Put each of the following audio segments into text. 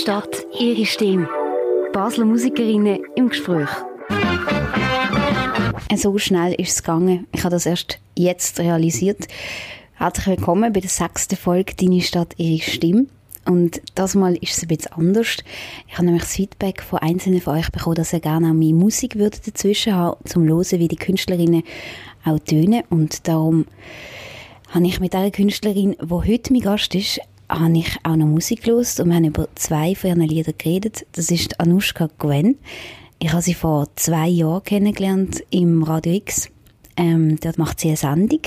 Stadt, ihre Stimme. Basler Musikerinnen im Gespräch. So schnell ist es gegangen. Ich habe das erst jetzt realisiert. Herzlich willkommen bei der sechsten Folge «Deine Stadt, ihre Stimme». Und das Mal ist es ein bisschen anders. Ich habe nämlich das Feedback von einzelnen von euch bekommen, dass ihr gerne auch meine Musik würdet dazwischen haben, zum hören, wie die Künstlerinnen auch tönen. Und darum habe ich mit dieser Künstlerin, die heute mein Gast ist, habe ich auch noch Musik gelost und wir haben über zwei von ihren Liedern geredet. Das ist Anushka Gwen. Ich habe sie vor zwei Jahren kennengelernt im Radio X. Ähm, dort macht sie eine Sendung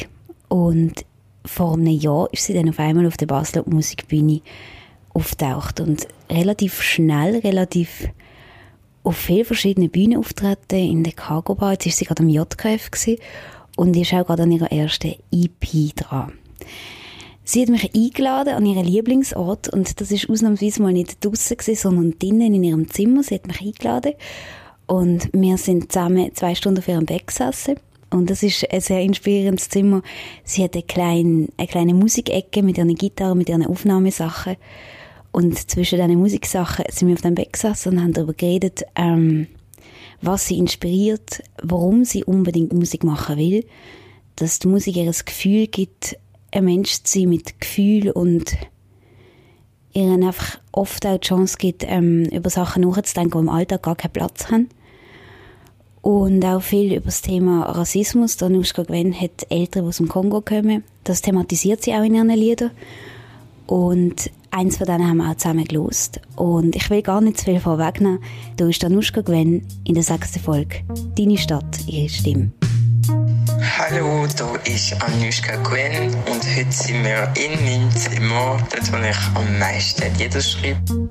und vor einem Jahr ist sie dann auf einmal auf der Basler Musikbühne auftaucht und relativ schnell, relativ auf vielen verschiedenen Bühnen auftreten, in der Cargo Bar. Jetzt ist sie gerade am JKF gewesen und ist auch gerade an ihrer ersten EP dran. Sie hat mich eingeladen an ihren Lieblingsort und das ist ausnahmsweise mal nicht draußen gewesen, sondern drinnen in ihrem Zimmer. Sie hat mich eingeladen und wir sind zusammen zwei Stunden auf ihrem Bett gesessen. Und das ist ein sehr inspirierendes Zimmer. Sie hat eine kleine, eine kleine Musikecke mit ihren Gitarre, mit ihren Aufnahmesachen. Und zwischen diesen Musiksachen sind wir auf dem Bett gesessen und haben darüber geredet, ähm, was sie inspiriert, warum sie unbedingt Musik machen will, dass die Musik ihr ein Gefühl gibt, ein Mensch zu sein mit Gefühl und ihnen einfach oft auch die Chance gibt, ähm, über Sachen nachzudenken, die im Alltag gar keinen Platz haben. Und auch viel über das Thema Rassismus. Danushka Gwen hat Eltern, die aus dem Kongo kommen. Das thematisiert sie auch in ihren Liedern. Und eins von denen haben wir auch zusammen gelost. Und ich will gar nicht zu viel vorwegnehmen. Da ist Danushka Gwen in der sechsten Folge. Deine Stadt, ihre Stimme. Hallo, da ist Anushka Gwen und heute sind wir in meinem Zimmer, dort wo ich am meisten Lieder schreibe.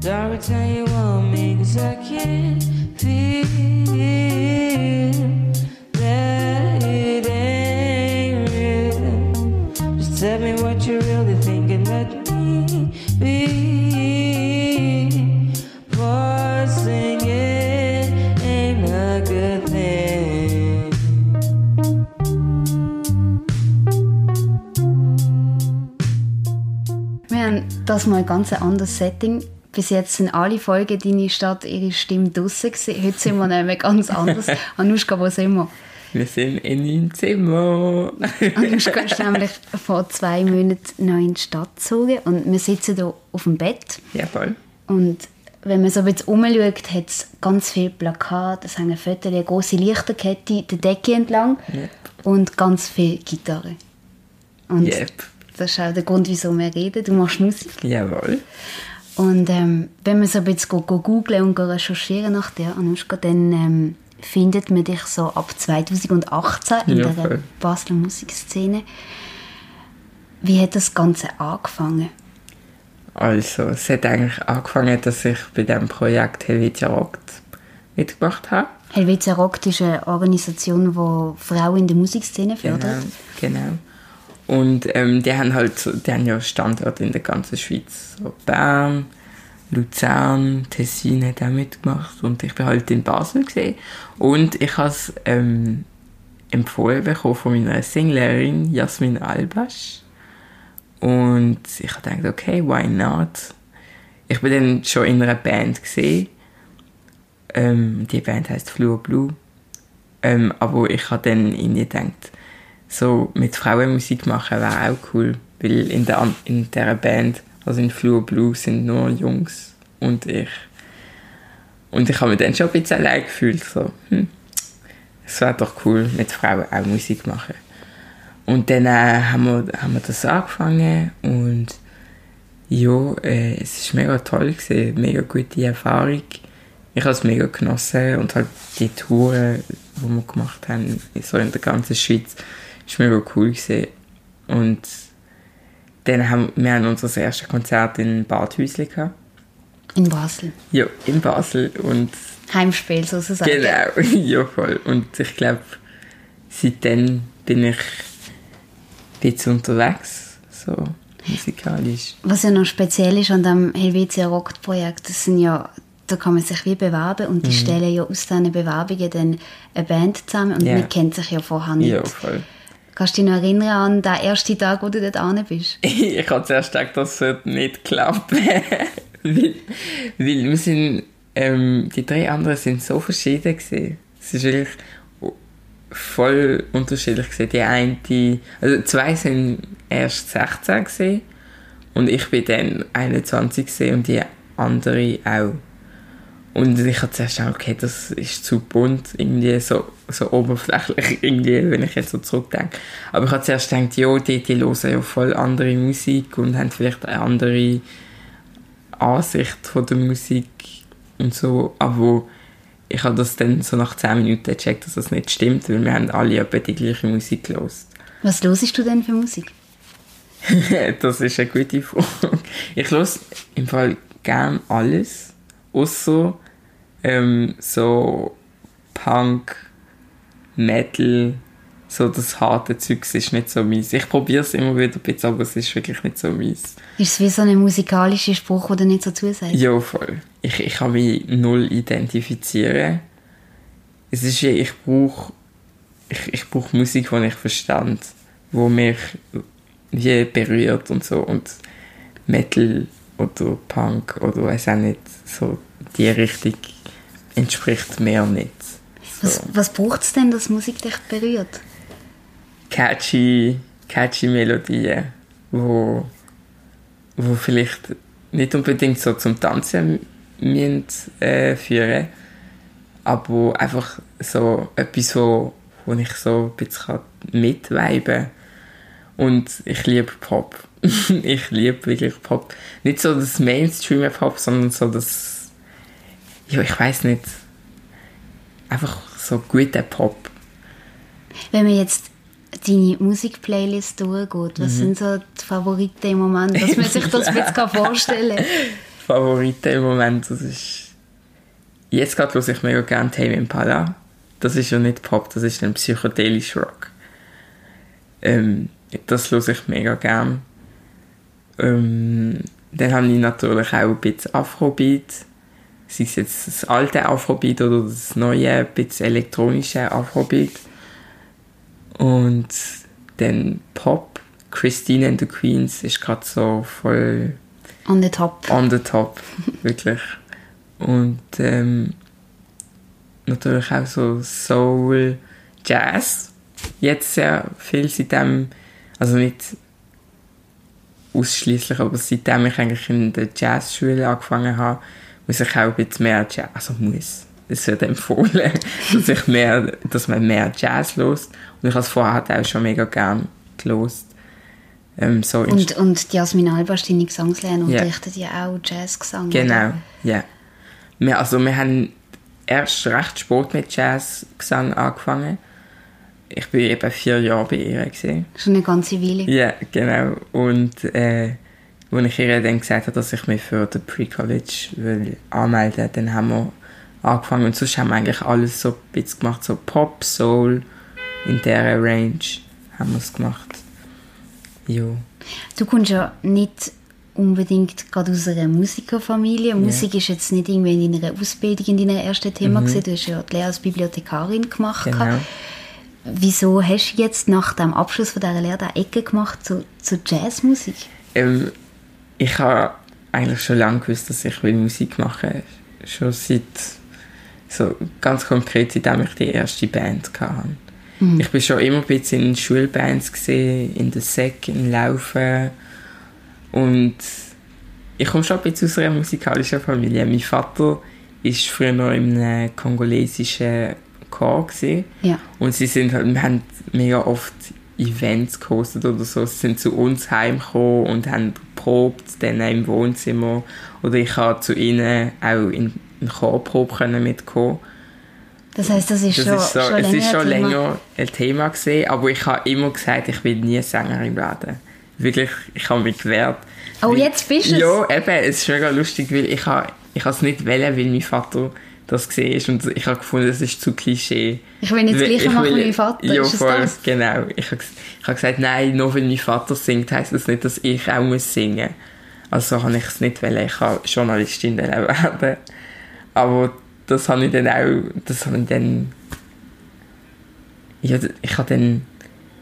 Darf tell you me cause I can't feel das mal ein ganz anderes Setting. Bis jetzt sind alle Folgen «Deine Stadt, ihre Stimme» draussen gewesen. Heute sind wir nämlich ganz anders. Anushka, wo sind wir? Wir sind in meinem Zimmer. Anushka ist nämlich vor zwei Monaten neu in die Stadt gezogen und wir sitzen hier auf dem Bett. Jawohl. Und wenn man so ein bisschen umschaut, hat es ganz viele Plakate, es hängen Fotos, eine grosse Lichterkette der Decke entlang Yep. und ganz viele Gitarren. Und Yep. Das ist auch der Grund, wieso wir reden. Du machst Musik. Jawohl. Und ähm, wenn man so ein bisschen go, go googlen und recherchieren nach dir, Anushka, dann ähm, findet man dich so ab 2018 in Ja, der. Basler Musikszene. Wie hat das Ganze angefangen? Also, es hat eigentlich angefangen, dass ich bei dem Projekt Helvetia Rockt mitgemacht habe. Helvetia Rockt ist eine Organisation, die Frauen in der Musikszene Genau, fördert. genau. Und ähm, die haben halt die haben ja Standorte in der ganzen Schweiz. So Bern, Luzern, Tessin hat auch mitgemacht und ich bin halt in Basel gesehen. Und ich habe es ähm, empfohlen bekommen von meiner Singlehrerin Jasmin Albasch. Und ich habe gedacht, okay, why not? Ich bin dann schon in einer Band gesehen. Ähm, die Band heißt Fluor Blue. Ähm, aber ich habe dann irgendwie gedacht, so mit Frauen Musik machen wäre auch cool, weil in der in der Band, also in Fluor Blue, sind nur Jungs und ich. Und ich habe mich dann schon ein bisschen allein gefühlt, so, hm, es wäre doch cool, mit Frauen auch Musik machen. Und dann äh, haben, wir, haben wir das angefangen und ja, äh, es war mega toll, gewesen, mega gute Erfahrung. Ich habe es mega genossen und halt die Touren, die wir gemacht haben, so in der ganzen Schweiz, ist mega cool gewesen. Und dann haben wir haben unser erstes Konzert in Bad Häusli gehabt. In Basel. Ja, in Basel und Heimspiel sozusagen. genau, ja voll. Und ich glaube, seitdem bin ich bisschen unterwegs, so musikalisch. Was ja noch speziell ist an dem Helvetia Rock Projekt, das sind ja, da kann man sich wie bewerben und die stellen ja aus diesen Bewerbungen dann eine Band zusammen und Ja. man kennt sich ja vorher nicht. Ja, voll. Kannst du dich noch erinnern an den ersten Tag, wo du dort ane bist? ich habe zuerst gedacht, das wird nicht klappen. weil, weil wir sind, ähm, die drei anderen sind so verschieden gewesen. Es ist wirklich voll unterschiedlich gewesen. Die eine, also zwei sind erst 16 gewesen und ich bin dann 21 gewesen und die andere auch. Und ich habe zuerst gedacht, okay, das ist zu bunt, irgendwie so, so oberflächlich, irgendwie, wenn ich jetzt so zurückdenke. Aber ich habe zuerst gedacht, ja, die, die hören ja voll andere Musik und haben vielleicht eine andere Ansicht von der Musik und so. Aber ich habe das dann so nach 10 Minuten gecheckt, dass das nicht stimmt, weil wir haben alle etwa die gleiche Musik gelost. Was hörst du denn für Musik? das ist eine gute Frage. Ich höre im Fall gern alles, außer ähm, so Punk, Metal, so das harte Zeug ist nicht so meins. Ich probiere es immer wieder ein bisschen, aber es ist wirklich nicht so meins. Ist es wie so ein musikalischer Spruch, der nicht so zusagt? Ja, voll. Ich, ich kann mich null identifizieren. Es ist wie, ich brauche ich, ich brauch Musik, die ich verstand, wo mich wie berührt und so und Metal oder Punk oder weiß auch nicht, so die Richtung entspricht mir nicht. So. Was, was braucht es denn, dass Musik dich berührt? Catchy, catchy Melodien, wo, wo vielleicht nicht unbedingt so zum Tanzen müssen, äh, führen, aber einfach so etwas, wo, wo ich so ein bisschen mitweiben kann. Und ich liebe Pop. ich liebe wirklich Pop. Nicht so das Mainstream-Pop, sondern so das, ja, ich weiß nicht, einfach so guter Pop. Wenn man jetzt deine Musikplaylist durchgeht, was mhm. sind so die Favoriten im Moment, dass man sich das jetzt vorstellen kann? Favoriten im Moment, das ist... Jetzt gerade höre ich mega gerne Tame Impala. Das ist ja nicht Pop, das ist ein psychedelisch Rock. Ähm, das höre ich mega gerne. Ähm, dann habe ich natürlich auch ein bisschen Afrobeat. Sei es jetzt das alte Afrobeat oder das neue, ein bisschen elektronische Afrobeat. Und dann Pop. Christine and the Queens ist gerade so voll... On the top. On the top, wirklich. Und ähm, natürlich auch so Soul, Jazz. Jetzt sehr viel seitdem, also nicht ausschließlich, aber seitdem ich eigentlich in der Jazzschule angefangen habe, muss ich auch bisschen mehr Jazz, also muss, es wird empfohlen, dass, ich mehr, dass man mehr Jazz lost. Und ich habe es vorher auch schon mega gern gelost. Ähm, so und, und Jasmin Albers, deine Gesangslehrerin, yeah. unterrichtet ja auch Jazzgesang. Genau, ja. Yeah. also wir haben erst recht spät mit Jazzgesang angefangen. Ich war eben vier Jahre bei ihr. Gewesen. Schon eine ganze Weile. Ja, genau. Und äh, als ich ihr dann gesagt habe, dass ich mich für den Pre-College anmelden dann haben wir angefangen. Und sonst haben wir eigentlich alles so ein bisschen gemacht, so Pop, Soul, in dieser Range haben wir es gemacht. Jo. Du kommst ja nicht unbedingt gerade aus einer Musikerfamilie. Yeah. Musik ist jetzt nicht irgendwie in deiner Ausbildung, in deiner ersten Thema mhm. Du hast ja die Lehre als Bibliothekarin gemacht. Genau. Wieso hast du jetzt nach dem Abschluss von dieser Lehre eine Ecke gemacht zu, zu Jazzmusik? Ähm, ich habe eigentlich schon lange gewusst, dass ich will Musik machen will. Schon seit, so ganz konkret, seitdem ich die erste Band hatte. Mhm. Ich war schon immer ein bisschen in Schulbands, gesehen, in der Sek, in Laufen. Und ich komme schon ein bisschen aus einer musikalischen Familie. Mein Vater war früher noch in einem kongolesischen Chor. Ja. Und sie sind halt, wir haben mega oft Events gehostet oder so. Sie sind zu uns heimgekommen und haben probt dann im Wohnzimmer. Oder ich habe zu ihnen auch in eine Chorprobe mitkommen das heißt, das ist, das schon, ist so, schon es länger ist schon Thema. länger ein Thema gesehen, aber ich habe immer gesagt, ich will nie Sängerin werden. Wirklich, ich habe mich gewehrt. Oh, weil, jetzt bist du es? Ja, eben, es ist mega lustig, weil ich habe, ich habe es nicht wählen, weil mein Vater das gesehen und ich habe gefunden, das ist zu Klischee. Ich will nicht das Gleiche machen wie mein Vater, ja, voll, das? genau. Ich habe, ich habe gesagt, nein, nur weil mein Vater singt, heisst das nicht, dass ich auch muss singen Also habe ich es nicht wählen, ich kann Journalistin werden. Aber das habe ich dann auch, das habe ich dann, ja, ich habe dann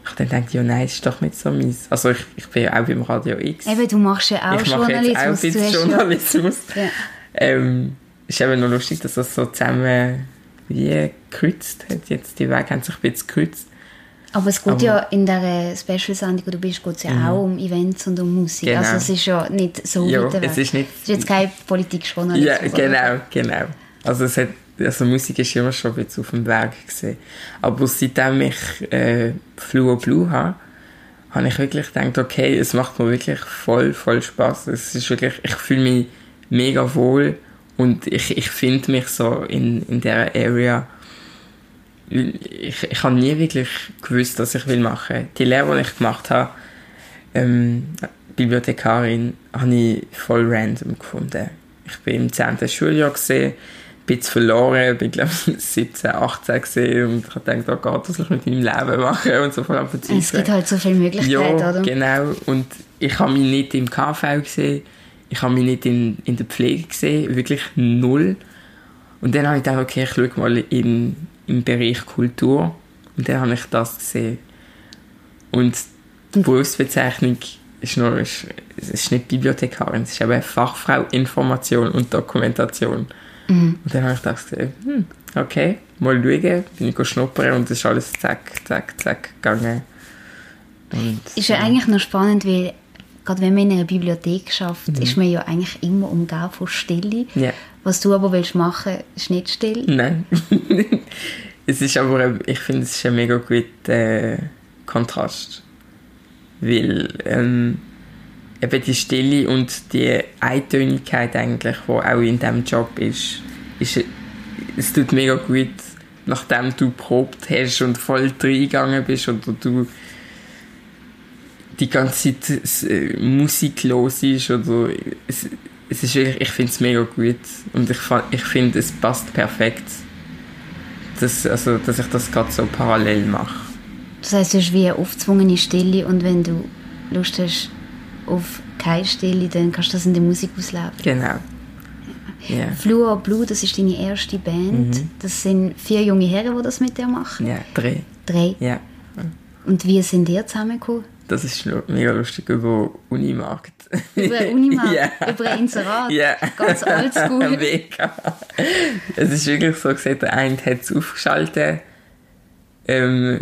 Ich habe dann gedacht, ja nein, ist doch nicht so meins. Also ich, ich bin ja auch beim Radio X. Eben, du machst ja auch ich mache jetzt auch ein Journalismus. bisschen Journalismus. Ja. Ähm, ist eben noch lustig, dass das so zusammen wie gekreuzt hat. Jetzt die Wege haben sich ein bisschen gekürzt. Aber es geht Aber- ja in der Special-Sendung, wo du bist, geht es ja auch um Events und um Musik. Genau. Also es ist ja nicht so Ja, weit es ist nicht- Es ist jetzt kein Politikjournalismus. Ja, genau, genau. Also, es hat, also Musik ist immer schon ein bisschen auf dem Weg gewesen. Aber seitdem ich äh, Fluo Blue habe, habe ich wirklich gedacht, okay, es macht mir wirklich voll, voll Spaß. Es ist wirklich, ich fühle mich mega wohl und ich, ich finde mich so in, in dieser Area. Ich, ich habe nie wirklich gewusst, was ich will machen. Die Lehre, die ich gemacht habe, ähm, Bibliothekarin, habe ich voll random gefunden. Ich bin im 10. Schuljahr gesehen, ein bisschen verloren, bin glaube ich 17, 18 gesehen und ich habe gedacht, oh Gott, was soll ich mit meinem Leben machen und so voll am Es gibt halt so viele Möglichkeiten, Ja, oder? genau. Und ich habe mich nicht im KV gesehen, ich habe mich nicht in, in der Pflege gesehen, wirklich null. Und dann habe ich gedacht, okay, ich schaue mal in, im Bereich Kultur. Und dann habe ich das gesehen. Und die Berufsbezeichnung ist, nur, ist, ist nicht Bibliothekarin, es ist eben Fachfrau Information und Dokumentation. Und dann habe ich gedacht, hm, okay, mal schauen, bin ich schnuppern und es ist alles zack, zack, zack gegangen. Und, Ist ja eigentlich noch spannend, weil gerade wenn man in einer Bibliothek schafft, ist man ja eigentlich immer umgeben von Stille. Mhm. Ja. Was du aber willst machen, ist nicht still. Nein. es ist aber, ein- ich finde, es ist ein mega guter äh, Kontrast. Weil ähm, eben die Stille und die Eintönigkeit eigentlich, die auch in diesem Job ist, ist, es tut mega gut, nachdem du probt hast und voll reingegangen bist oder du die ganze Zeit äh, Musik los ist oder es, es ist wirklich, ich finde es mega gut und ich, ich finde es passt perfekt dass, also, dass ich das gerade so parallel mache Das heisst, du hast wie eine aufgezwungene Stille und wenn du Lust hast auf keine Stille, dann kannst du das in der Musik ausleben. genau ja Fluor Blue, das ist deine erste Band. Mhm. Das sind vier junge Herren, die das mit dir machen. ja drei Drei. ja Und wie sind ihr zusammengekommen? Das ist mega lustig über Unimarkt Über Unimarkt, Ja. über Inserat. Ja. Ganz oldschool. Mega. Es ist wirklich so gesagt, der eine hat es aufgeschaltet. Ähm,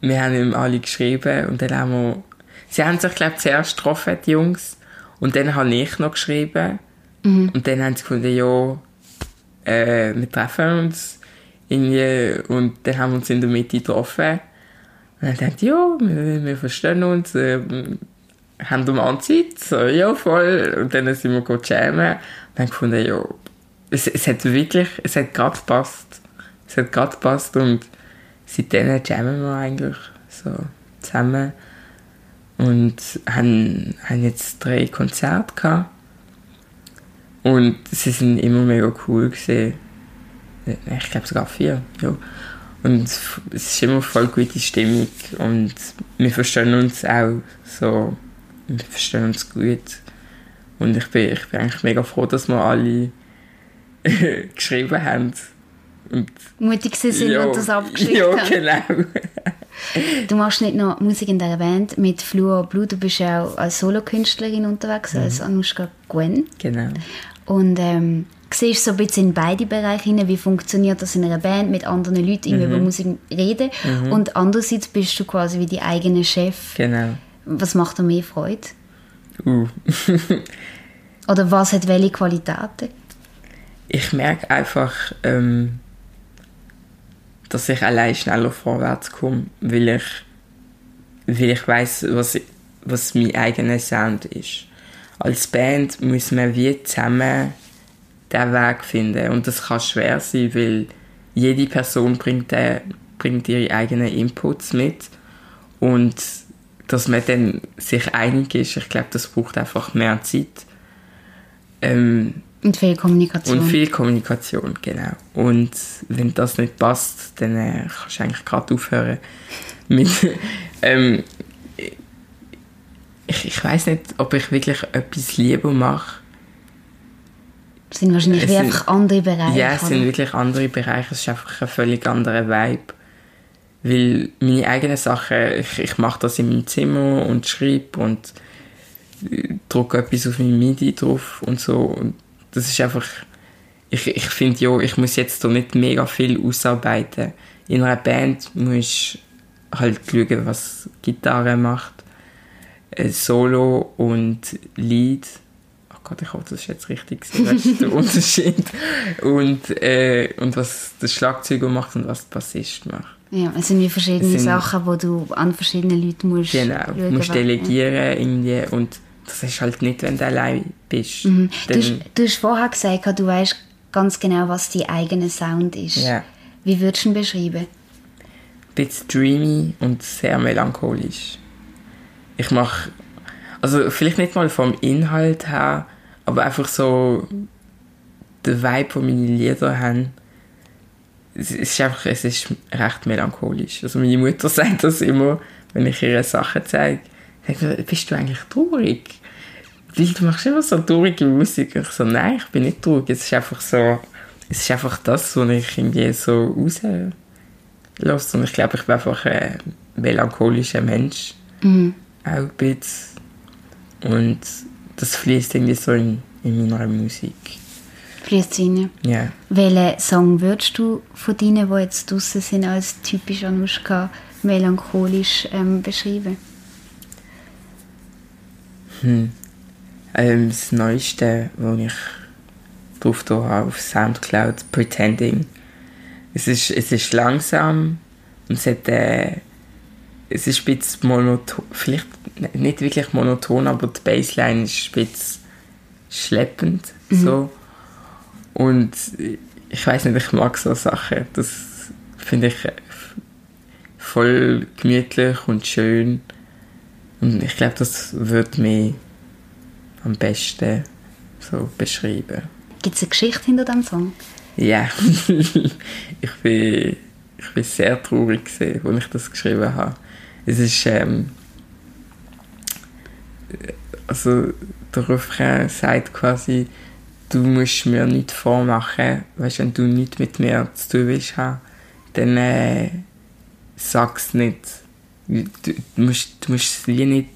wir haben ihm alle geschrieben und dann haben wir... Sie haben sich, glaube ich, zuerst getroffen, die Jungs. Und dann habe ich noch geschrieben. Und dann haben sie gefunden, ja, äh, wir treffen uns. Irgendwie. Und dann haben wir uns in der Mitte getroffen. Und dann dachte ich, ja, wir, wir verstehen uns. Äh, haben wir mal Zeit? So, ja, voll. Und dann sind wir go jammen. Und dann gefunden, ja, es, es hat wirklich, es hat gerade gepasst. Es hat gerade gepasst und seitdem jammen wir eigentlich so zusammen. Und haben, haben jetzt drei Konzerte gehabt. Und sie sind immer mega cool gewesen. Ich glaube sogar vier, ja. Und es ist immer voll gute Stimmung und wir verstehen uns auch so, wir verstehen uns gut. Und ich bin, ich bin eigentlich mega froh, dass wir alle geschrieben haben. Und, Mutig sind ja, und das abgeschickt Ja, genau. Du machst nicht nur Musik in dieser Band mit Fluor Blue, du bist auch als Solokünstlerin unterwegs, Mhm. als Anushka Gwen. genau. Und ähm, siehst so ein bisschen in beide Bereiche hinein, wie funktioniert das in einer Band mit anderen Leuten Mhm. über Musik reden. Und andererseits bist du quasi wie die eigene Chef. Genau. Was macht dir mehr Freude? Uh. Oder was hat welche Qualitäten? ich merke einfach, ähm, dass ich allein schneller vorwärts komme, weil ich, weil ich weiß, was, was mein eigener Sound ist. Als Band müssen wir wie zusammen den Weg finden und das kann schwer sein, weil jede Person bringt, den, bringt ihre eigenen Inputs mit und dass man dann sich einig ist, ich glaube, das braucht einfach mehr Zeit. Ähm, Und viel Kommunikation. und viel Kommunikation, genau. Und wenn das nicht passt, dann äh, kannst du eigentlich gerade aufhören. Mit, ähm, ich ich weiß nicht, ob ich wirklich etwas lieber mache. Das sind wahrscheinlich Es sind- einfach andere Bereiche. Ja, es sind wirklich andere Bereiche. Es ist einfach ein völlig anderer Vibe. Weil meine eigenen Sachen, ich, ich mache das in meinem Zimmer und schreibe und drücke etwas auf mein MIDI drauf und so. Und das ist einfach, ich, ich finde ja, ich muss jetzt da nicht mega viel ausarbeiten. In einer Band muss halt schauen, was Gitarre macht, äh, Solo und Lied. Gott, ich hoffe, das ist jetzt richtig. Das ist der Unterschied. Und, äh, und was der Schlagzeuger macht und was der Bassist macht. Ja, es sind wie verschiedene sind- Sachen, wo du an verschiedene Leute musst Genau, du schauen, musst delegieren irgendwie und das ist halt nicht, wenn du allein bist. Mhm. Du, hast, du hast vorher gesagt, du weißt ganz genau, was dein eigener Sound ist. Ja. Wie würdest du ihn beschreiben? ein bisschen dreamy und sehr melancholisch. Ich mache, also vielleicht nicht mal vom Inhalt her, aber einfach so der Vibe, den meine Lieder haben, es ist einfach, es ist recht melancholisch. Also meine Mutter sagt das immer, wenn ich ihr Sachen zeige, sagt bist du eigentlich traurig? Weil du machst immer so traurige Musik. Ich so, nein, ich bin nicht traurig. Es ist einfach so, es ist einfach das, was ich irgendwie so los. Und ich glaube, ich bin einfach ein melancholischer Mensch. Auch ein bisschen. Und das fließt irgendwie so in, in meiner Musik. Fließt rein. Ja. Welchen Song würdest du von denen, die jetzt draussen sind, als typisch Anushka melancholisch ähm, beschreiben? Ähm, das Neueste, was ich drauf habe auf Soundcloud, Pretending. Es ist, es ist langsam und es hat, äh, es ist ein bisschen monoton, vielleicht nicht wirklich monoton, aber die Bassline ist bisschen schleppend, so. Und ich weiß nicht, ich mag so Sachen. Das finde ich äh, voll gemütlich und schön. Und ich glaube, das wird mich am besten so beschreiben. Gibt es eine Geschichte hinter dem Song? Ja, ich bin, ich bin sehr traurig gewesen, als ich das geschrieben habe. Es ist, ähm, also der Refrain sagt quasi, du musst mir nichts vormachen, weißt, wenn du nichts mit mir zu tun willst dann äh, sag's nicht. Du, du, musst, du musst es wie nicht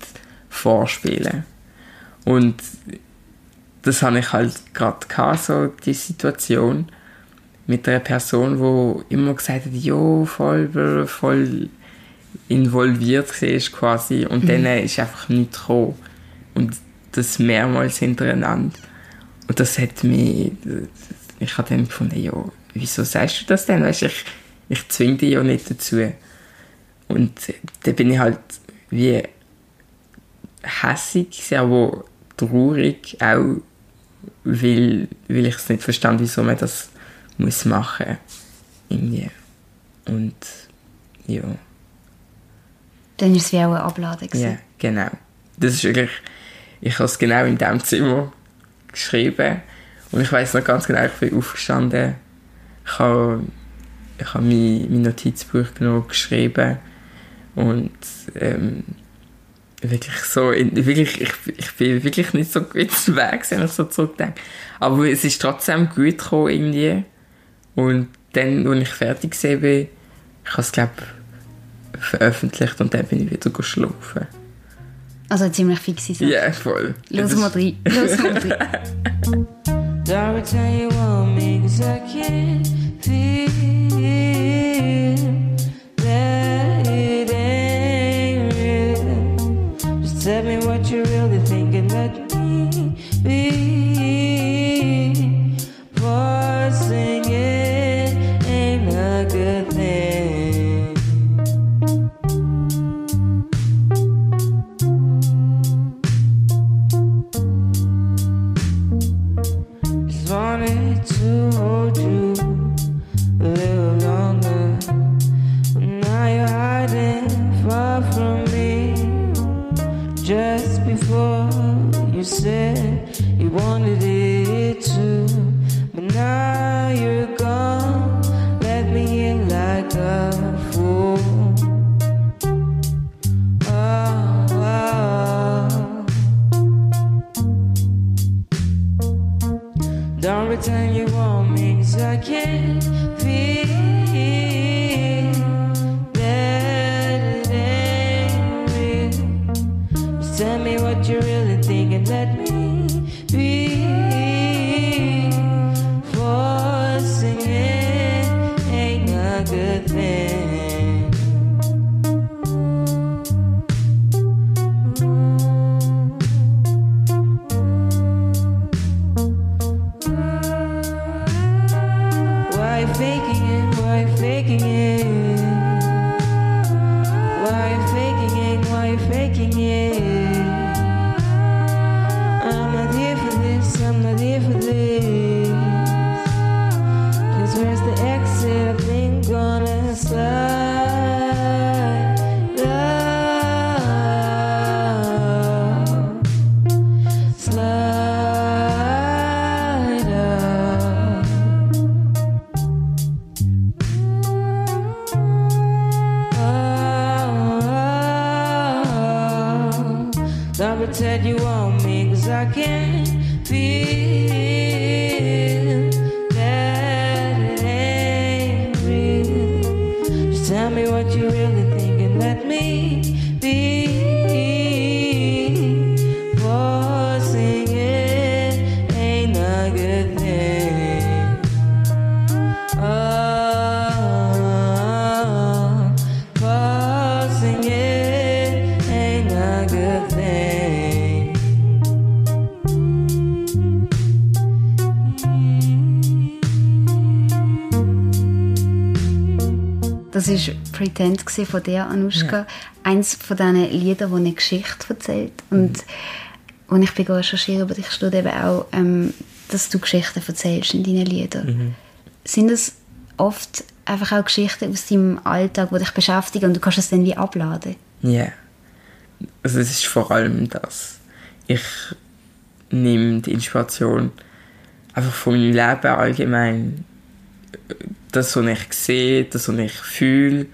vorspielen. Und das hatte ich halt gerade gehabt, so die Situation mit einer Person, die immer gesagt hat, ja, voll, voll involviert war quasi und dann äh, ist einfach nichts gekommen. Und das mehrmals hintereinander. Und das hat mich, ich habe dann gefunden, ja, wieso sagst du das denn? Weißt, ich, ich zwinge dich ja nicht dazu. Und dann bin ich halt wie hässig, aber traurig auch, weil, weil ich es nicht verstand, wieso man das muss machen irgendwie. Und ja, Dann war es wie auch eine gewesen. ja, genau. Das ist wirklich, ich habe es genau in diesem Zimmer geschrieben und ich weiß noch ganz genau, ich bin aufgestanden, ich habe, ich habe mein, mein Notizbuch genommen, geschrieben und ähm, wirklich so, in, wirklich, ich, ich bin wirklich nicht so gut weg, wenn ich so zurückdenke. Aber es ist trotzdem gut gekommen irgendwie. Und dann, als ich fertig bin, ich habe es, glaube veröffentlicht und dann bin ich wieder geschlafen. Also eine ziemlich fixe Sache. Ja, voll. Los mal rein. Los mal rein. war Pretend von dir, Anushka. Eins von diesen Liedern, wo eine Geschichte erzählt. Und als ich bin recherchieren über dich, steht eben auch, ähm, dass du Geschichten erzählst in deinen Liedern. Sind das oft einfach auch Geschichten aus deinem Alltag, die dich beschäftigen und du kannst es dann wie abladen? Ja. Also es ist vor allem das. Ich nehme die Inspiration einfach von meinem Leben allgemein. Das, was ich sehe, das, was ich fühle.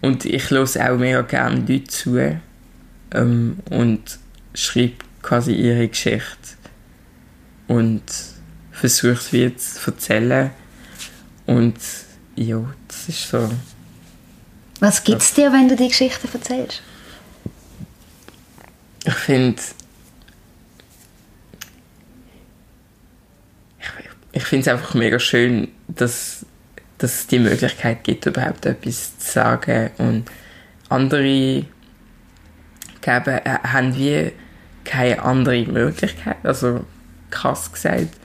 Und ich höre auch mega gerne Leute zu ähm, und schreibe quasi ihre Geschichte. Und versuche es wie zu erzählen. Und ja, das ist so. Was gibt es dir, wenn du die Geschichten erzählst? Ich finde. Ich, finde es einfach mega schön, dass, dass es die Möglichkeit gibt, überhaupt etwas zu sagen. Und andere geben, äh, haben wie keine andere Möglichkeit. Also krass gesagt.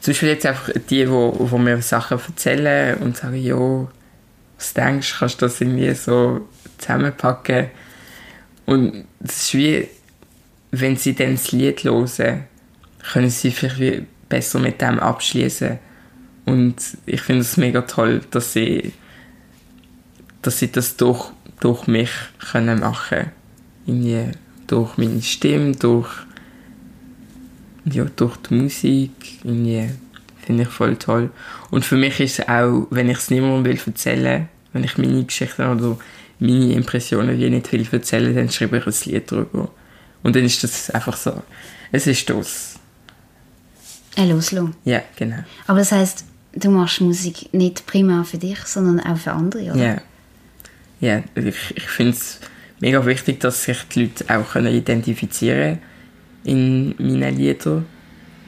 Zum Beispiel jetzt einfach die, wo, wo mir Sachen erzählen und sagen, jo, was denkst du, kannst du das irgendwie so zusammenpacken? Und es ist wie, wenn sie dann das Lied hören, können sie vielleicht wie besser mit dem abschließen. Und ich finde es mega toll, dass sie, dass sie das durch, durch mich können machen Irgendwie durch meine Stimme, durch, ja, durch die Musik. Finde ich voll toll. Und für mich ist es auch, wenn ich es niemandem will erzählen, wenn ich meine Geschichten oder meine Impressionen wie nicht will erzählen, dann schreibe ich ein Lied drüber. Und dann ist das einfach so. Es ist das. Ein Loslassen. Ja, genau. Aber das heisst, du machst Musik nicht primär für dich, sondern auch für andere, oder? Ja. Ja, ich, ich finde es mega wichtig, dass sich die Leute auch können identifizieren in meinen Liedern.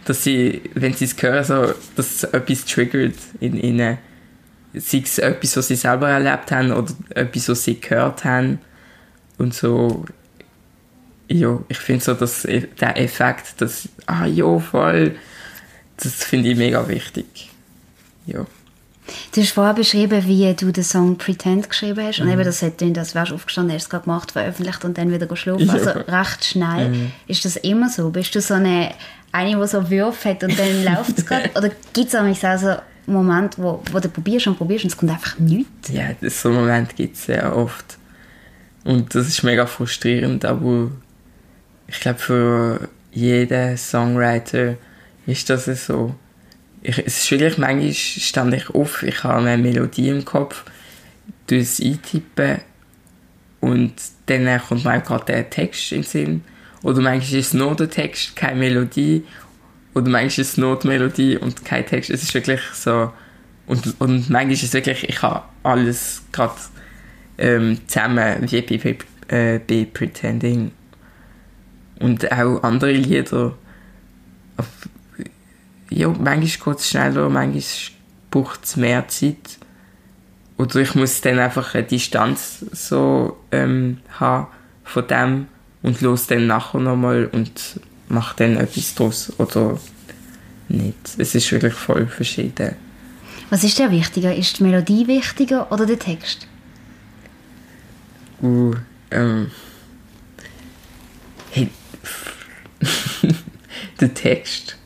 Dass sie, wenn sie es hören, so, dass es etwas triggert in ihnen. Sei es etwas, was sie selber erlebt haben oder etwas, was sie gehört haben. Und so, ja, ich finde so, dass der Effekt, dass, ah ja, voll, das finde ich mega wichtig. Ja. Du hast vorher beschrieben, wie du den Song Pretend geschrieben hast. Und eben das hat dann, das wärst aufgestanden, hast es gerade gemacht, veröffentlicht und dann wieder geschlafen. Ja. Also recht schnell. Ist das immer so? Bist du so eine, eine die so Würfe hat und dann läuft es gerade? Oder gibt es auch so Momente, wo, wo du probierst und probierst und es kommt einfach nichts? Ja, so einen Moment gibt es sehr oft. Und das ist mega frustrierend, aber ich glaube, für jeden Songwriter ist das so. Ich, es ist wirklich, manchmal stand ich auf, ich habe eine Melodie im Kopf, tue eintippen und dann kommt mir gerade der Text in den Sinn. Oder manchmal ist es nur der Text, keine Melodie. Oder manchmal ist es nur die Melodie und kein Text. Es ist wirklich so. Und, und manchmal ist es wirklich, ich habe alles gerade ähm, zusammen, wie bei, bei, äh, Pretending. Und auch andere Lieder. Ja, manchmal geht es schneller, manchmal braucht es mehr Zeit. Oder ich muss dann einfach eine Distanz so ähm, haben von dem und los dann nachher nochmal und mache dann etwas draus. Oder nicht. Es ist wirklich voll verschieden. Was ist dir wichtiger? Ist die Melodie wichtiger oder der Text? Uh, ähm. Hey. der Text,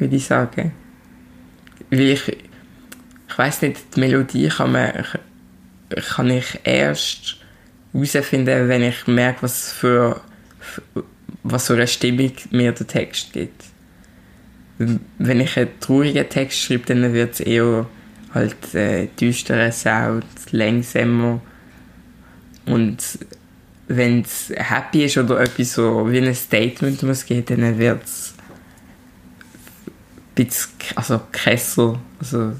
würde ich sagen. Weil ich. Ich weiß nicht, die Melodie kann man. kann ich erst herausfinden, wenn ich merke, was für. was für eine Stimmung mir der Text gibt. Wenn ich einen traurigen Text schreibe, dann wird es eher halt äh, düsterer Sound, langsamer. Und wenn es happy ist oder etwas so wie ein Statement muss geben, dann wird es bisschen also krasser. Also,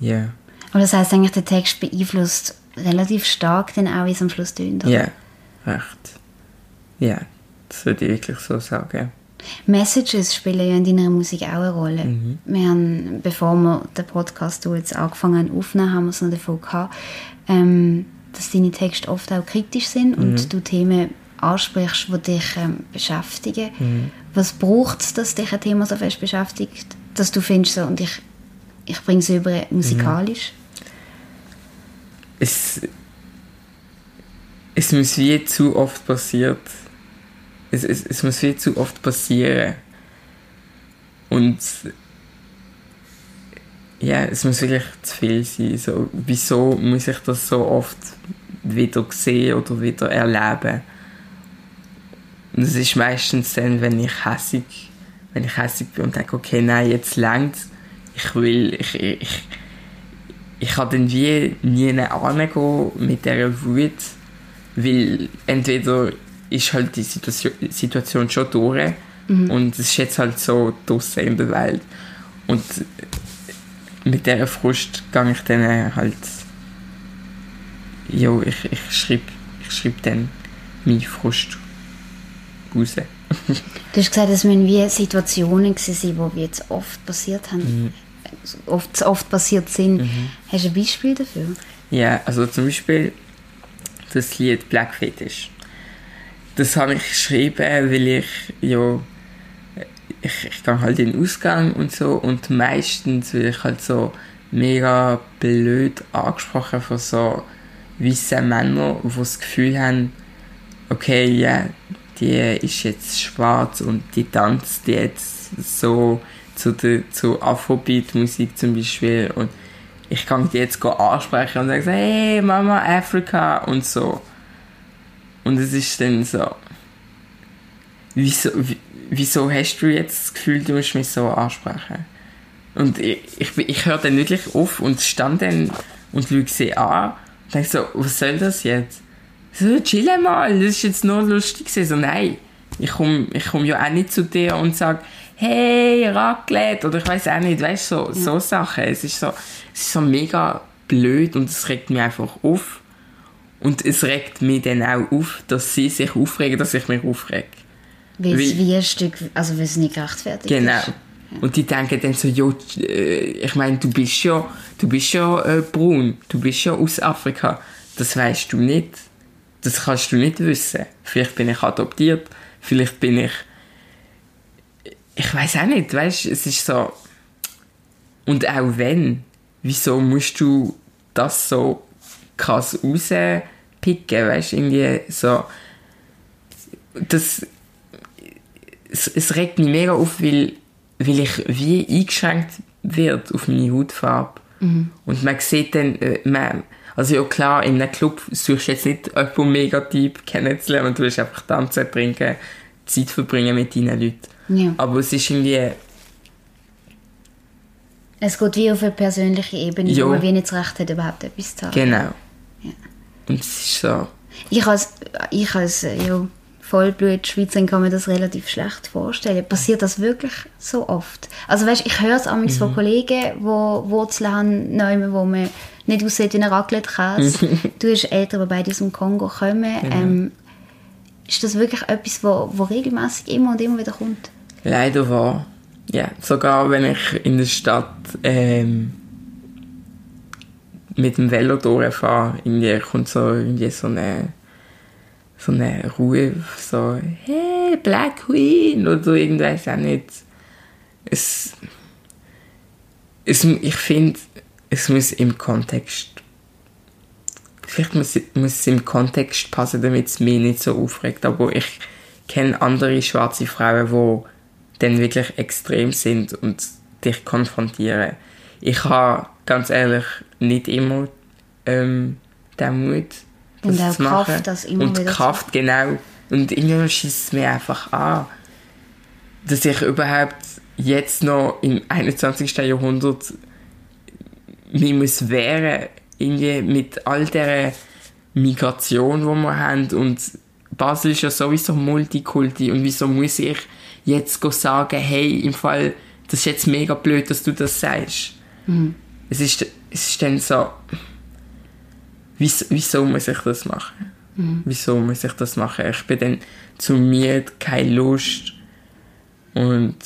ja. Aber das heißt eigentlich, der Text beeinflusst relativ stark dann auch, wie es am Schluss tönt. Ja, recht. Ja, das würde ich wirklich so sagen. Messages spielen ja in deiner Musik auch eine Rolle. Wir haben, bevor wir den Podcast hier jetzt angefangen haben aufzunehmen, haben wir es noch davon gehabt, ähm, dass deine Texte oft auch kritisch sind und du Themen ansprichst, die dich ähm, beschäftigen. Was braucht es, dass dich ein Thema so fest beschäftigt, dass du findest, so, und ich, ich bringe es über musikalisch? es, es muss wie zu oft passiert. Es, es, es muss wie zu oft passieren. Und ja, es muss wirklich zu viel sein. So, wieso muss ich das so oft wieder sehen oder wieder erleben? Und es ist meistens dann, wenn ich hässig, wenn ich hässig bin und denke, okay, nein, jetzt längt's. Ich will, ich, ich, ich kann dann wie nie hingehen mit dieser Wut, weil entweder ist halt die Situation, Situation schon durch und es ist jetzt halt so draussen in der Welt. Und mit dieser Frust gehe ich dann halt. Jo, ich, ich schreibe ich schreib dann meinen Frust raus. Du hast gesagt, es müssen wie Situationen sein, die jetzt oft passiert haben. Oft, oft passiert sind. Hast du ein Beispiel dafür? Ja, also zum Beispiel das Lied Black Fetish. Das habe ich geschrieben, weil ich, ja, ich, ich gehe halt in den Ausgang und so und meistens werde ich halt so mega blöd angesprochen von so weißen Männern, die das Gefühl haben, okay, ja, die ist jetzt schwarz und die tanzt jetzt so zu, zu Afrobeat-Musik zum Beispiel und ich kann die jetzt ansprechen und sagen, hey Mama Afrika und so. Und es ist dann so, wieso, wie- wieso hast du jetzt das Gefühl, du musst mich so ansprechen? Und ich, ich, ich höre dann wirklich auf und stand dann und schaue sie an und denke so, was soll das jetzt? So, chill mal, das ist jetzt nur lustig. So, nein, ich komme ich komm ja auch nicht zu dir und sage, hey, Raclette, oder ich weiß auch nicht, weißt du, so, so Sachen. Es ist so, es ist so mega blöd und es regt mich einfach auf. Und es regt mich dann auch auf, dass sie sich aufregen, dass ich mich aufrege. Weil es Wie- ein Stück, also weil es nicht gerechtfertigt Genau. ist. Und die denken dann so, jo, äh, ich meine, du bist ja, du bist ja äh, braun, du bist ja aus Afrika. Das weißt du nicht. Das kannst du nicht wissen. Vielleicht bin ich adoptiert, vielleicht bin ich, ich weiß auch nicht, weißt, es ist so. Und auch wenn, wieso musst du das so krass rauspicken, weißt, irgendwie so. Das, es, es regt mich mega auf, weil, weil ich wie eingeschränkt wird auf meine Hautfarbe. Und man sieht dann, äh, man, also ja klar, in einem Club suchst du jetzt nicht jemanden mega deep kennenzulernen, du willst einfach tanzen, trinken, Zeit verbringen mit deinen Leuten. Ja. Aber es ist irgendwie, Es geht wie auf eine persönliche Ebene, Ja. wo man wie nicht das Recht hat, überhaupt etwas zu sagen. genau. Und es ist so, Ich als, ich als ja, Vollblut-Schweizerin kann mir das relativ schlecht vorstellen. Passiert das wirklich so oft? Also weißt, ich höre es mhm. von Kollegen, die Wurzeln haben, neu, wo man nicht wie ein Raclette-Käse. du hast Eltern, die beide aus dem Kongo kommen. Ähm, Ist das wirklich etwas, wo, wo regelmäßig immer und immer wieder kommt? Leider wahr. Ja, sogar wenn ich in der Stadt ähm, mit dem Velo durchfahre, irgendwie kommt so, irgendwie so eine so eine Ruhe, so hey, Black Queen oder irgendwas auch nicht. Es, es, ich finde, es muss im Kontext vielleicht muss, muss es im Kontext passen, damit es mich nicht so aufregt, aber ich kenne andere schwarze Frauen, die dann wirklich extrem sind und dich konfrontieren. Ich habe ganz ehrlich nicht immer ähm, den Mut, das Und auch zu machen. Kraft, das immer und wieder Kraft, genau. Und irgendwann schießt es mir einfach an, dass ich überhaupt jetzt noch im 21. Jahrhundert mich muss wehren, irgendwie mit all der Migration, die wir haben und Basel ist ja sowieso Multikulti und wieso muss ich jetzt sagen, hey, im Fall, das ist jetzt mega blöd, dass du das sagst. Es, ist, es ist dann so, wieso, wieso muss ich das machen? Wieso muss ich das machen? Ich bin dann zu müde, keine Lust und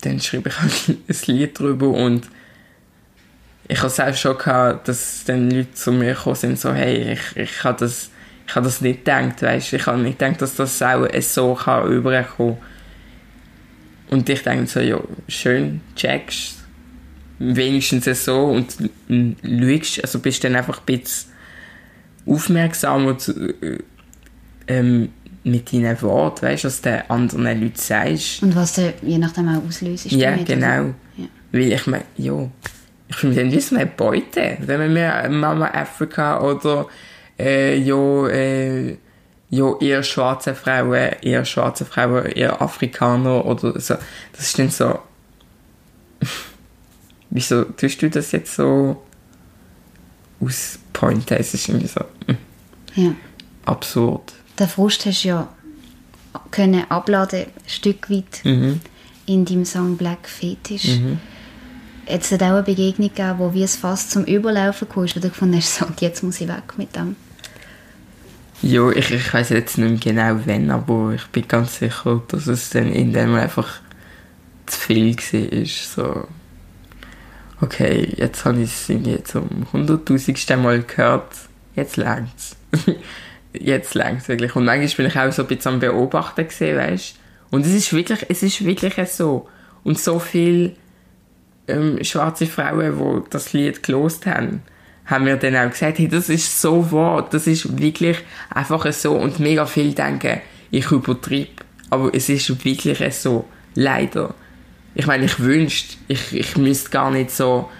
dann schreibe ich halt ein Lied drüber und ich habe auch schon gehabt, dass dann Leute zu mir gekommen sind, so, hey, ich, ich habe das, ich habe das nicht gedacht, weißt Ich habe nicht gedacht, dass das auch so kann rüberkommen Und ich denke so, ja, schön, checkst wenigstens so und schaust, also bist dann einfach ein bisschen aufmerksamer zu, äh, ähm, mit deinen Worten, weißt du, was du anderen Leuten sagst. Und was du je nachdem auch auslöst. Ja, damit, genau. Ja. Weil ich meine, ja, ich finde dann wie so eine Beute, wenn mir Mama Afrika oder äh, ja, äh, ja, ihr schwarze Frauen, ihr schwarze Frauen, ihr Afrikaner oder so. Das ist dann so. Wieso tust du das jetzt so auspointen? Es ist irgendwie so mm, Ja. absurd. Den Frust hast du ja können abladen, ein Stück weit, Mhm. in deinem Song Black Fetish. Jetzt hat auch eine Begegnung gegeben, wo wie es fast zum Überlaufen kam, wo du gefunden hast, so, jetzt muss ich weg mit dem. Ja, ich, ich weiß jetzt nicht mehr genau wann, aber ich bin ganz sicher, dass es dann in dem einfach zu viel war. So, okay, jetzt habe ich es irgendwie zum hunderttausendsten Mal gehört, jetzt längt's. jetzt längt's wirklich. Und manchmal bin ich auch so ein bisschen am Beobachten gesehen, weißt Und es ist wirklich, es ist wirklich so. Und so viele ähm, schwarze Frauen, die das Lied gelost haben, haben mir dann auch gesagt, hey, das ist so wahr, das ist wirklich einfach so. Und mega viele denken, ich übertreibe. Aber es ist wirklich so. Leider. Ich meine, ich wünschte, ich, ich müsste gar nicht so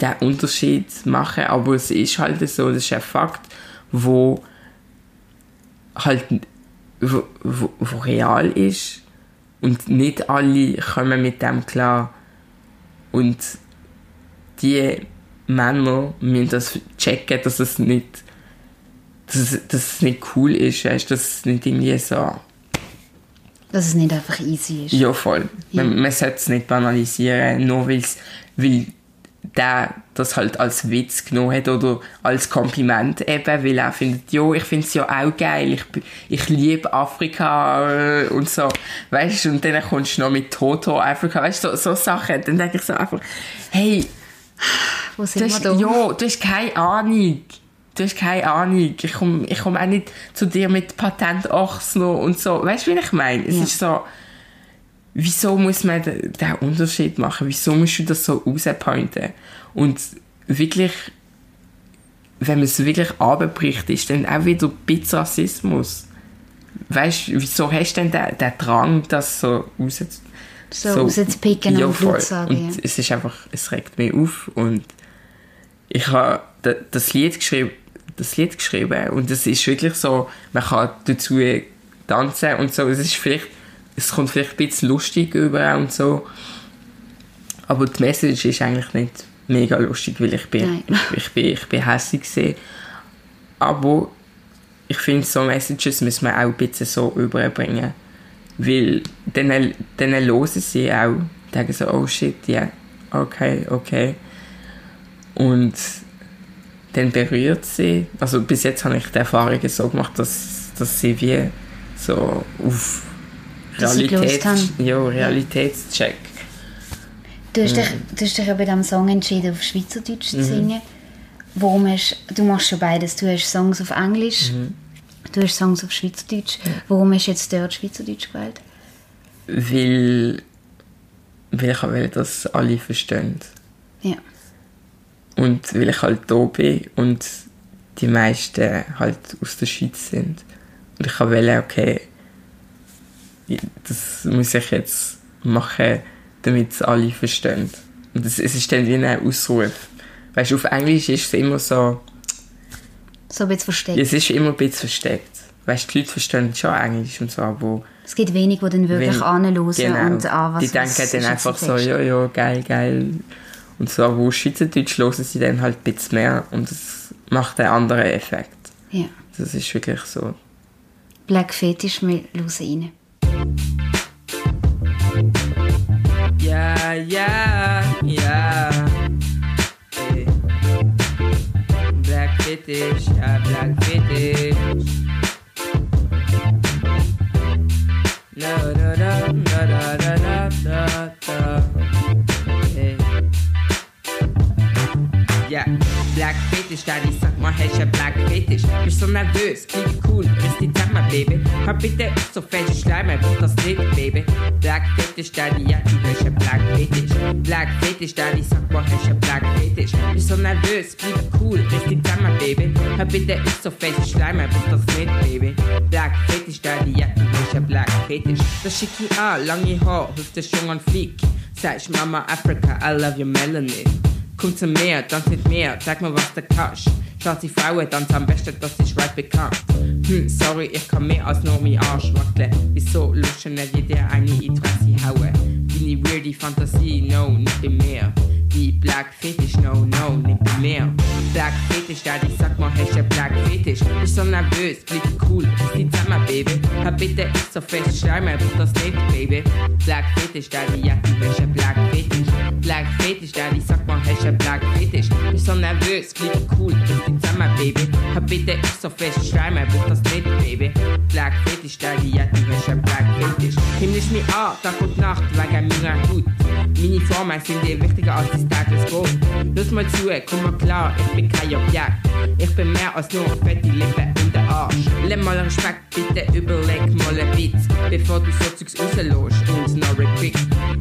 den Unterschied machen, aber es ist halt so, das ist ein Fakt, wo halt wo, wo, wo real ist und nicht alle kommen mit dem klar und die Männer müssen das checken, dass es nicht dass, es- dass es nicht cool ist, weißt, dass es nicht irgendwie so Dass es nicht einfach easy ist. ja, voll. Man, man sollte es nicht banalisieren, nur weil's, weil der das halt als Witz genommen hat oder als Kompliment eben, weil er findet, jo, ich finde es ja auch geil, ich, ich liebe Afrika äh, und so, weißt du, und dann kommst du noch mit Toto Afrika, weißt du, so, so Sachen, dann denke ich so einfach, hey, Wo du sind wir hast, da? ja, du hast keine Ahnung. Du hast keine Ahnung. Ich komme ich komm auch nicht zu dir mit Patent Ochsner und so. Weißt du, wie ich meine? Es Ja. ist so, wieso muss man den, den Unterschied machen? Wieso musst du das so rauspointen? Und wirklich, wenn man es wirklich abbricht, ist dann auch wieder ein bisschen Rassismus. Weißt du, wieso hast du denn den, den Drang, das so raus So rauszupicken und voll. Sagen, Und ja. es ist einfach, es regt mich auf und ich habe da- das Lied geschrieben, das Lied geschrieben und es ist wirklich so, man kann dazu tanzen und so, es ist vielleicht, es kommt vielleicht ein bisschen lustig über und so, aber die Message ist eigentlich nicht mega lustig, weil ich bin, ich, ich bin, ich bin hässlich gesehen, aber ich finde, so Messages müssen wir auch ein bisschen so überbringen. Weil dann, dann hören sie auch, denken so, oh shit, ja, okay, okay. Und dann berührt sie, also bis jetzt habe ich die Erfahrung so gemacht, dass, dass sie wie So auf Realitäts ja, Realitätscheck. Du hast, dich, du hast dich ja bei diesem Song entschieden, auf Schweizerdeutsch zu singen. Warum hast, du machst schon beides. Du hast Songs auf Englisch, du hast Songs auf Schweizerdeutsch. Warum hast du jetzt dort Schweizerdeutsch gewählt? Weil, weil ich will, dass alle verstehen. Ja. Und weil ich halt da bin und die meisten halt aus der Schweiz sind. Und ich wollte, okay, das muss ich jetzt machen, damit es alle verstehen. Und es, es ist dann wie ein Ausruf. Weißt du, auf Englisch ist es immer so, So ein bisschen versteckt. es ist immer ein bisschen versteckt. Weißt du, die Leute verstehen schon Englisch und so, aber Es gibt wenig, die dann wirklich anhören genau, und ah, was die denken was dann einfach so, ja, ja, geil, geil. Und so, wo Schweizerdeutsch hören sie dann halt ein bisschen mehr und das macht einen anderen Effekt. Ja. Das ist wirklich so. Black Fetish, wir hören rein. Yeah. ja. Black Fetish, ja, Black Fetish. No, no, no, no, no, no, no, no, no. Ja, Black Fetish, kritisch, denn ich sag mal, hast ja bleib kritisch. Bist so nervös, klingt cool, ist die Zeit, mein Baby. Hör bitte auf, so fällt ich schleim, einfach das nicht, Baby. Bleib kritisch, denn ja, du hast ja bleib kritisch. Bleib kritisch, denn ich sag mal, hast ja bleib kritisch. Bist so nervös, klingt cool, ist die Zeit, mein Baby. Hör bitte auf, so fällt ich schleim, einfach das nicht, Baby. Bleib kritisch, denn ja, du hast ja bleib kritisch. Das schick ich an, lange Haar, Hüfte schon an Flieg. Sag ich Mama Africa, I love you Melanie. Komm zu mir, tanz mit mir, zeig mir, was du kannst. Schwarze Frauen tanzen am besten, das ist right bekannt. Hm, sorry, ich kann mehr als nur mein Arsch wackeln. Wieso luschen nicht jeder eine in die Fresse hauen? Deine weirde Fantasie, no, nicht bei mir. Die Black Fetish, no, no, nicht bei mir. Black Fetish, Daddy, sag mal, hast du Black Fetish? Bist so nervös, blieb cool, ist die zusammen, Baby. Hab bitte nicht so fest, Schleimer, brauch das nicht, Baby. Black Fetish, Daddy, ja, du hast einen Black Fetish. Black Fetish, Daddy, sag mal, einen Black Fetish? Bist so nervös, blieb cool, ist die zusammen, Baby. Hab bitte nicht so fest, Schleimer, brauch das nicht, Baby. Black Daddy, ja, du hast einen Black Fetish. Himmlisch mich an, Tag und Nacht, wegen meiner Haut. Meine Formen sind dir wichtiger als das Quo. Lass mal zu, komm mal klar, ich bin kein Objekt. Ich bin mehr als nur fette Lippen Arsch. Lehm mal Respekt, bitte überleg mal ein Witz, bevor du so Zeugs rauslässt und noch repeat.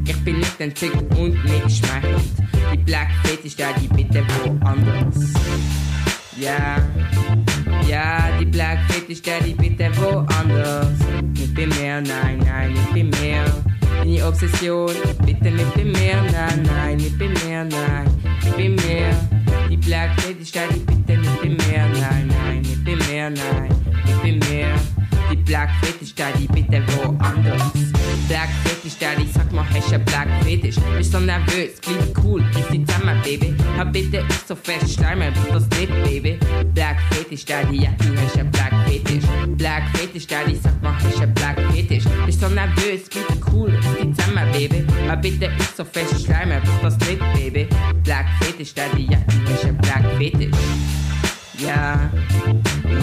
Ich bin nicht entzückt und nicht geschmeichelt. Die Black Fetish, da die bitte woanders. Ja, ja, die Black Fetish, da die bitte woanders. Nicht bei mir, nein, nein, nicht bei mir. Deine Obsession, bitte nicht bei mir, nein, nein, nicht bei mir, nein, nicht bei mir. Die Black Fetish, da die bitte nicht bei mir, nein, nein, mir, nein, nicht bei mir. Die Black Fetish, da die bitte woanders. Black Fetish, Daddy, sag mal, hast du Black Fetish? Bist so nervös, bleib cool, riss die zusammen, Baby. Hab bitte nicht so fest, Schleimer, brauch das nicht, Baby. Black Fetish, Daddy, ja, du hast Black Fetish. Black Fetish, Daddy, sag mal, hast du Black Fetish? Bist so nervös, bleib cool, riss die zusammen, Baby. Hab bitte nicht so fest, Schleimer, brauch das nicht, Baby. Black Fetish, Daddy, ja, du hast Black Fetish. Ja,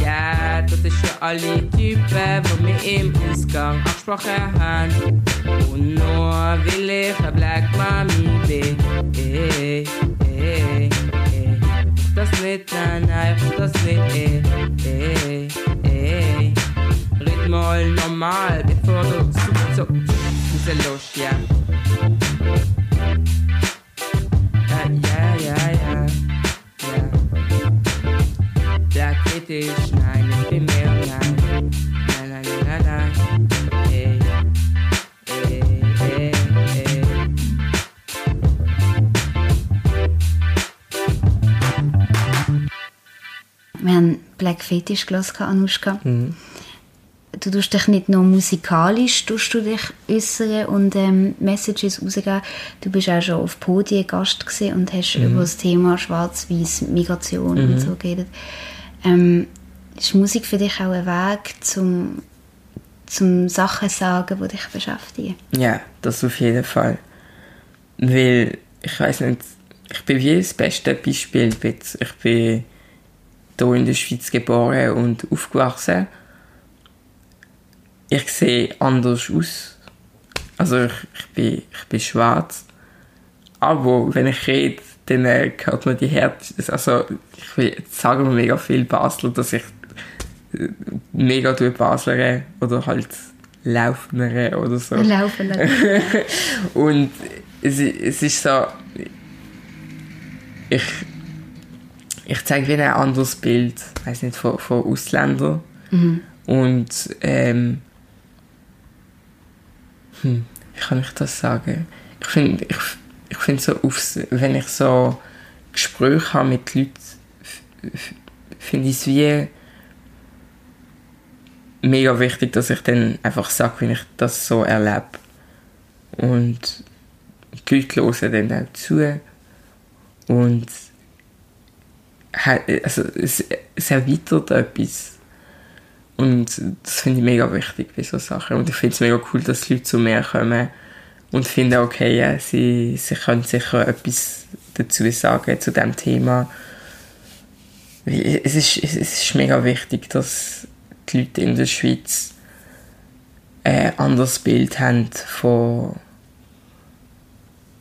ja, das ist für alle Typen, die wir im Ausgang abgesprochen haben. Und nur will ich eine Black Mami bin. Eh, eh, eh. Ich das nicht, nein, nein, das nicht, eh, eh, eh. Red mal normal, bevor du zuck, zuck, zuck, rauslässt, ja. Ja, ja, ja, ja, ja. British, nein, ich bin mehr, nein. Nein, nein, nein, nein, nein. Ey, ey, ey, ey. Wir haben Black Fetish gehört, Anushka. Mhm. Du tust dich nicht nur musikalisch tust du dich äußern und ähm, Messages rausgeben. Du bist auch schon auf Podien Gast und hast Mhm. über das Thema Schwarz-Weiß Migration und so geredet. Ähm, ist Musik für dich auch ein Weg zum, zum Sachen sagen, die dich beschäftigen? Ja, das auf jeden Fall. Weil, ich weiß nicht, ich bin wie das beste Beispiel. Ich bin hier in der Schweiz geboren und aufgewachsen. ich sehe anders aus. Also ich, ich, bin, ich bin schwarz. Aber wenn ich rede, dann äh, hört man die Herz. Also ich will sagen wir mega viel Basler, dass ich äh, mega durch Baslere oder halt Laufnere oder so. Laufen lassen. Und es, es ist so, ich, ich zeige wie ein anderes Bild, weiß nicht, von, von Ausländern. Und ähm, hm, wie kann ich das sagen? Ich finde, ich, ich finde so, aufs, wenn ich so Gespräche habe mit Leuten, finde ich es wie mega wichtig, dass ich dann einfach sage, wie ich das so erlebe. Und die Leute hören dann auch zu. Und also, es, es erweitert etwas. Und das finde ich mega wichtig bei so Sachen. Und ich finde es mega cool, dass Leute zu mir kommen und finden, okay, ja, sie, sie können sicher etwas dazu sagen zu diesem Thema. Es ist, es ist mega wichtig, dass die Leute in der Schweiz ein anderes Bild haben von,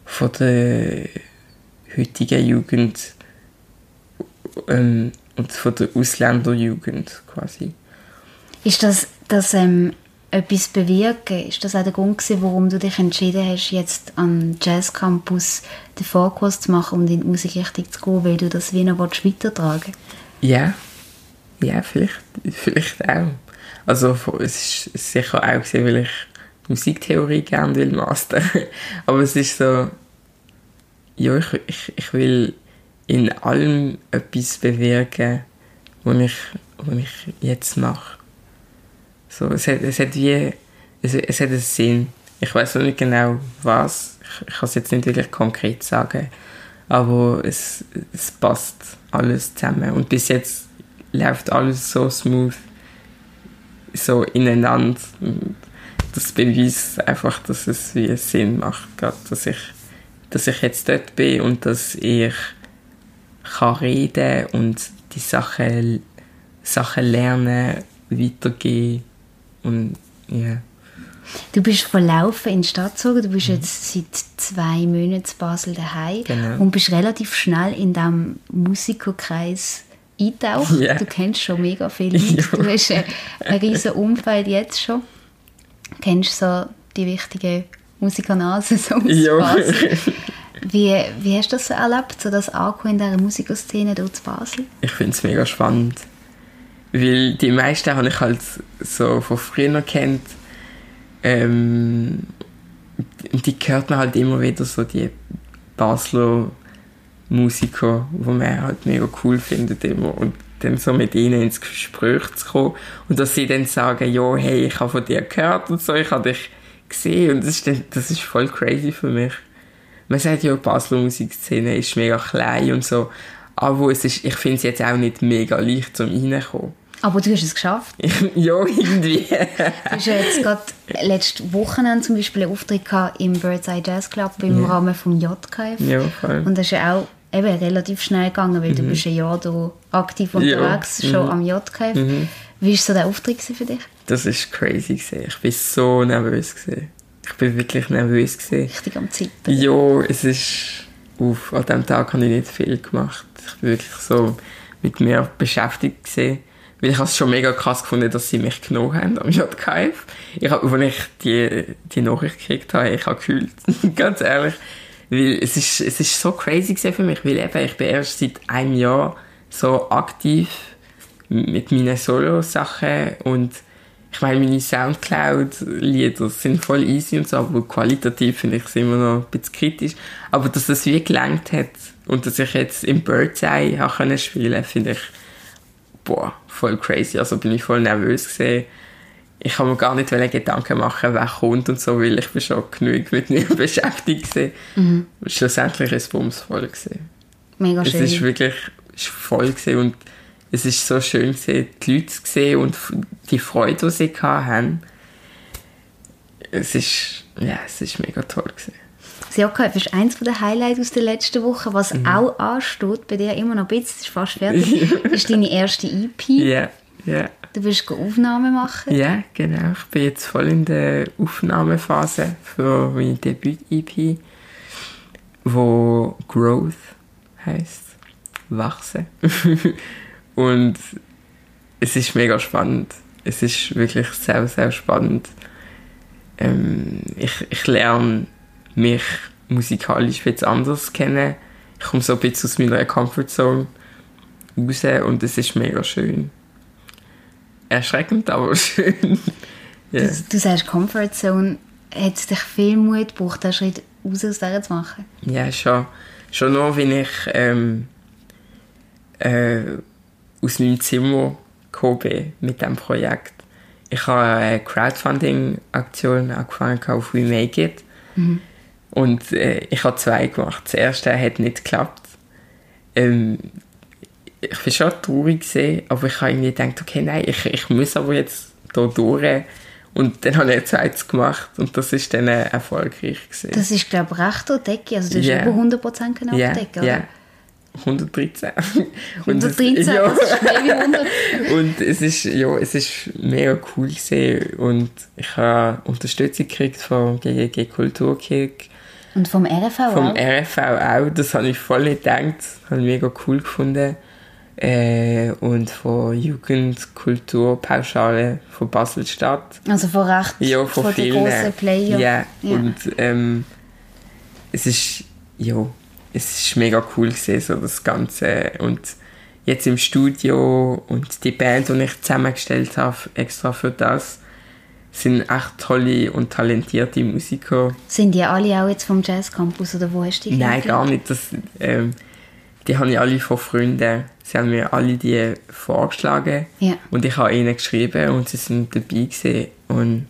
von der heutigen Jugend ähm, und von der Ausländerjugend quasi. Ist das, das ähm, etwas bewirken? Ist das auch der Grund gewesen, warum du dich entschieden hast, jetzt am Jazz Campus den Vorkurs zu machen und in die Musikrichtung zu gehen, weil du das wie noch weitertragen Ja, ja, vielleicht, vielleicht auch. Also es ist sicher auch gewesen, weil ich Musiktheorie gerne will mastern. Aber es ist so, ja, ich, ich, ich will in allem etwas bewirken, was ich, was ich jetzt mache. So, es, hat, es hat wie, es, es hat einen Sinn. Ich weiß noch nicht genau was. Ich, ich kann es jetzt nicht wirklich konkret sagen. Aber es, es passt alles zusammen. Und bis jetzt läuft alles so smooth, so ineinander. Und Das beweist einfach, dass es wie Sinn macht, gerade, dass ich, dass ich jetzt dort bin und dass ich kann reden und die Sachen, Sachen lernen, weitergehen und ja. Du bist von Laufen in die Stadt gezogen, du bist jetzt seit zwei Monaten in Basel daheim Mhm. Genau. und bist relativ schnell in diesem Musikerkreis eingetaucht. Ja. Du kennst schon mega viele Leute, du hast ein, ein riesen Umfeld jetzt schon. Du kennst so die wichtigen Musikernasen so aus Ja. Basel. Wie, wie hast du das so erlebt, so das Ankommen in dieser Musikerszene dort zu Basel? Ich finde es mega spannend. Weil die meisten habe ich halt so von früher kennt. Ähm, die hört man halt immer wieder so die Basler Musiker, wo man halt mega cool findet immer. Und dann so mit ihnen ins Gespräch zu kommen und dass sie dann sagen, ja, hey, ich habe von dir gehört und so, ich habe dich gesehen und das ist, dann, das ist voll crazy für mich. Man sagt ja, die Basler Musikszene ist mega klein und so, aber es ist, ich finde es jetzt auch nicht mega leicht zum reinkommen. Aber du hast es geschafft. ja, irgendwie. Du hast ja jetzt gerade letzte Wochenende zum Beispiel einen Auftritt im Bird's Eye Jazz Club im Rahmen vom JKF. ja, voll. Und das ist ja auch eben relativ schnell gegangen, weil du bist ein Jahr da aktiv Mhm. Ja, Mhm. unterwegs, schon am JKF. Wie war so der Auftritt für dich? Das ist crazy gewesen. Ich bin so nervös gewesen. Ich bin wirklich nervös gewesen. Richtig am Zittern. Ja, es ist. Uff, an diesem Tag habe ich nicht viel gemacht. Ich bin wirklich so mit mir beschäftigt gewesen. Weil ich habe es schon mega krass gefunden, dass sie mich genommen haben am JKF. Ich habe, als ich die, die Nachricht gekriegt habe, ich habe gefühlt. Ganz ehrlich. Weil es ist, es ist so crazy für mich, weil eben, ich bin erst seit einem Jahr so aktiv mit meinen Solo-Sachen und ich meine, meine Soundcloud-Lieder sind voll easy und so, aber qualitativ finde ich es immer noch ein bisschen kritisch. Aber dass das wie gelangt hat und dass ich jetzt im Bird's Eye auch können spielen finde ich, boah, voll crazy. Also bin ich voll nervös gesehen. Ich habe mir gar nicht Gedanken machen, wer kommt und so, weil ich bin schon genug mit mir beschäftigt gewesen. Schlussendlich ist es bumsvoll gewesen. Mega Es schön. ist wirklich es ist voll gewesen und es ist so schön gewesen, die Leute zu sehen und die Freude, die sie hatten. Es ist, ja, es ist mega toll gewesen. Das JKF ist eins der Highlights aus der letzten Woche. Was Mhm. auch ansteht, bei dir immer noch ein bisschen, ist fast fertig, ist deine erste EP. Ja, ja. Du willst go Aufnahmen machen. Ja, genau. Ich bin jetzt voll in der Aufnahmephase für meine Debüt-EP, wo Growth heißt, wachsen. Und es ist mega spannend. Es ist wirklich sehr, sehr spannend. Ähm, ich, ich lerne mich musikalisch jetzt anders kennen. Ich komme so ein bisschen aus meiner Comfortzone raus und es ist mega schön. Erschreckend, aber schön. ja. Du, du sagst Comfortzone. Hat es dich viel Mut gebraucht, den Schritt raus aus der zu machen? Ja, schon. Schon nur, wenn ich ähm, äh, aus meinem Zimmer gekommen bin mit diesem Projekt. Ich habe eine Crowdfunding-Aktion angefangen auf We Make It. Und äh, ich habe zwei gemacht. Das erste hat nicht geklappt. Ähm, ich war schon traurig, gewesen, aber ich habe irgendwie gedacht, okay, nein, ich, ich muss aber jetzt hier durch. Und dann habe ich ein zweites gemacht und das ist dann äh, erfolgreich. Gewesen. Das ist, glaube ich, recht decke. Also du hast Ja. über 100% können Ja, abdecken, ja. oder? 113. Und es- 113, ja. das ist mehr wie 100. Und es ist, ja, es ist mega cool gewesen. und ich habe Unterstützung gekriegt vom GGG Kulturkick, Und vom RFV vom auch? RFV auch. Das habe ich voll nicht gedacht. Das habe ich mega cool gefunden. Äh, und von Jugendkulturpauschale von Basel-Stadt. Also von recht Ja, von, von den vielen. grossen Player. Ja, Ja. und ähm, es ist, ja, es ist mega cool gewesen, so das Ganze. Und jetzt im Studio und die Band, die ich zusammengestellt habe, extra für das, sind echt tolle und talentierte Musiker. Sind die alle auch jetzt vom Jazz Campus oder wo hast du die Nein, gar nicht. Das, ähm, die habe ich alle von Freunden. Sie haben mir alle die vorgeschlagen. Ja. Und ich habe ihnen geschrieben und sie sind dabei gewesen. Und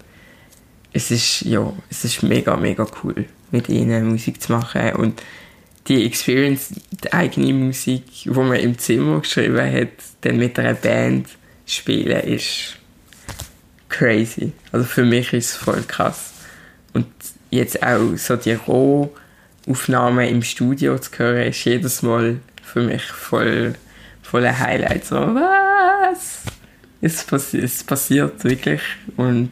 es ist, ja, es ist mega, mega cool, mit ihnen Musik zu machen. Und die Experience, die eigene Musik, die man im Zimmer geschrieben hat, dann mit einer Band spielen, ist crazy. Also für mich ist es voll krass. Und jetzt auch so die Rohaufnahmen im Studio zu hören, ist jedes Mal für mich voll, voll ein Highlight. So, was? Es, passi es passiert wirklich. Und